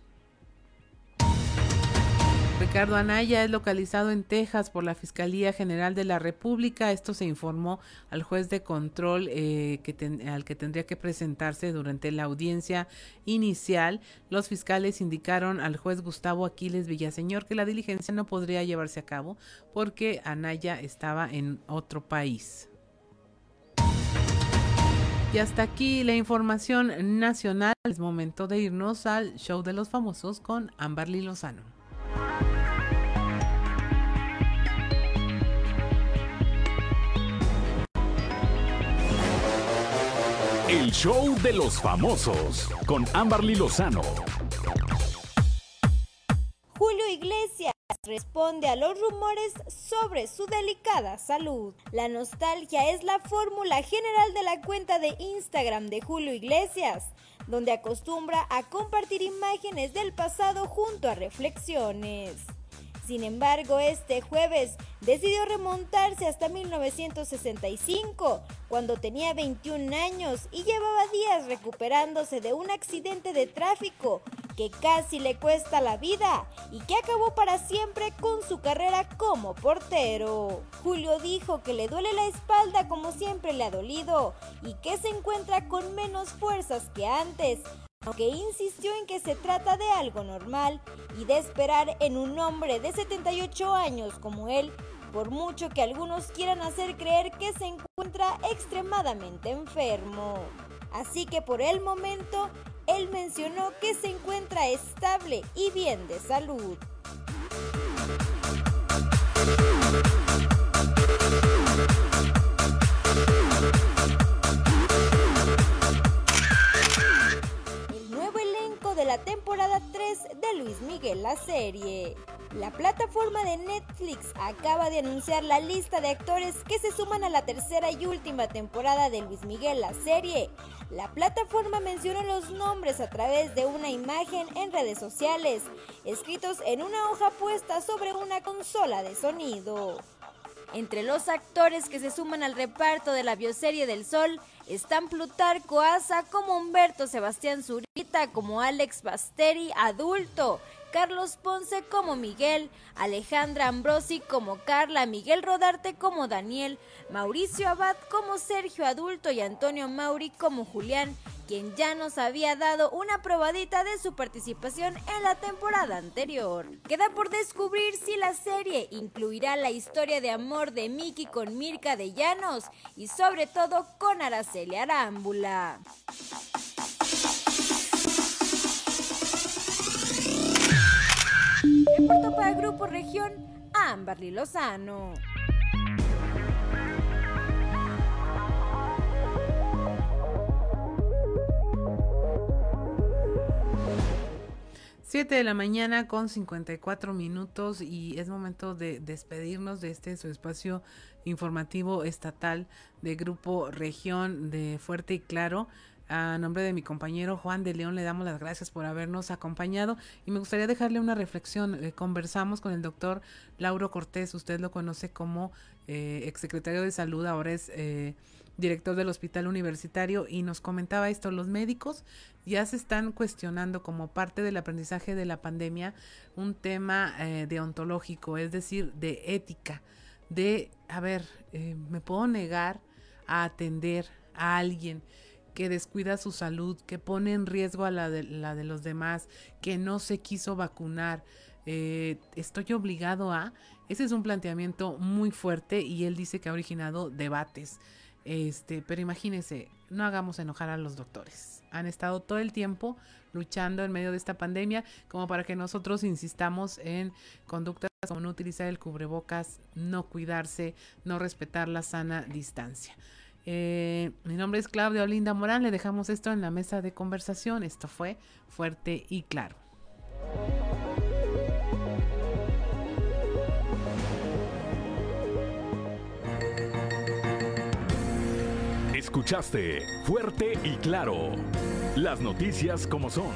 Ricardo Anaya es localizado en Texas por la Fiscalía General de la República. Esto se informó al juez de control eh, al que tendría que presentarse durante la audiencia inicial. Los fiscales indicaron al juez Gustavo Aquiles Villaseñor que la diligencia no podría llevarse a cabo porque Anaya estaba en otro país. Y hasta aquí la información nacional. Es momento de irnos al show de los famosos con Amberly Lozano.
El show de los famosos con Amberly Lozano.
Julio Iglesias responde a los rumores sobre su delicada salud. La nostalgia es la fórmula general de la cuenta de Instagram de Julio Iglesias, donde acostumbra a compartir imágenes del pasado junto a reflexiones. Sin embargo, este jueves decidió remontarse hasta 1965, cuando tenía 21 años y llevaba días recuperándose de un accidente de tráfico que casi le cuesta la vida y que acabó para siempre con su carrera como portero. Julio dijo que le duele la espalda como siempre le ha dolido y que se encuentra con menos fuerzas que antes, aunque insistió en que se trata de algo normal y de esperar en un hombre de 78 años como él, por mucho que algunos quieran hacer creer que se encuentra extremadamente enfermo. Así que por el momento, él mencionó que se encuentra estable y bien de salud. De la temporada 3 de Luis Miguel la serie. La plataforma de Netflix acaba de anunciar la lista de actores que se suman a la tercera y última temporada de Luis Miguel la serie. La plataforma mencionó los nombres a través de una imagen en redes sociales, escritos en una hoja puesta sobre una consola de sonido. Entre los actores que se suman al reparto de la bioserie del Sol están Plutarco Asa como Humberto Sebastián Como Alex Basteri adulto, Carlos Ponce como Miguel, Alejandra Ambrosi como Carla, Miguel Rodarte como Daniel, Mauricio Abad como Sergio adulto y Antonio Mauri como Julián quien ya nos había dado una probadita de su participación en la temporada anterior. Queda por descubrir si la serie incluirá la historia de amor de Mickey con Mirka de Llanos y sobre todo con Araceli Arámbula. Reporto para Grupo Región, Amberly Lozano.
7 de la mañana con 54 minutos y es momento de despedirnos de este su espacio informativo estatal de Grupo Región de Fuerte y Claro. A nombre de mi compañero Juan de León le damos las gracias por habernos acompañado y me gustaría dejarle una reflexión. Eh, conversamos con el doctor Lauro Cortés, usted lo conoce como eh, exsecretario de Salud, ahora es... Eh, director del Hospital Universitario, y nos comentaba esto, los médicos ya se están cuestionando como parte del aprendizaje de la pandemia un tema eh, deontológico, es decir, de ética, de, a ver, me puedo negar a atender a alguien que descuida su salud, que pone en riesgo a la de, la de los demás, que no se quiso vacunar, eh, estoy obligado a... Ese es un planteamiento muy fuerte y él dice que ha originado debates. Este, pero imagínense, no hagamos enojar a los doctores. Han estado todo el tiempo luchando en medio de esta pandemia como para que nosotros insistamos en conductas como no utilizar el cubrebocas, no cuidarse, no respetar la sana distancia. Eh, mi nombre es Claudia Olinda Morán. Le dejamos esto en la mesa de conversación. Esto fue Fuerte y Claro.
Escuchaste Fuerte y Claro. Las noticias como son.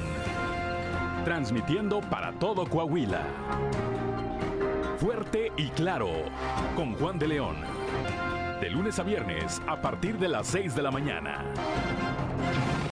Transmitiendo para todo Coahuila. Fuerte y Claro. Con Juan de León. De lunes a viernes a partir de las 6 de la mañana.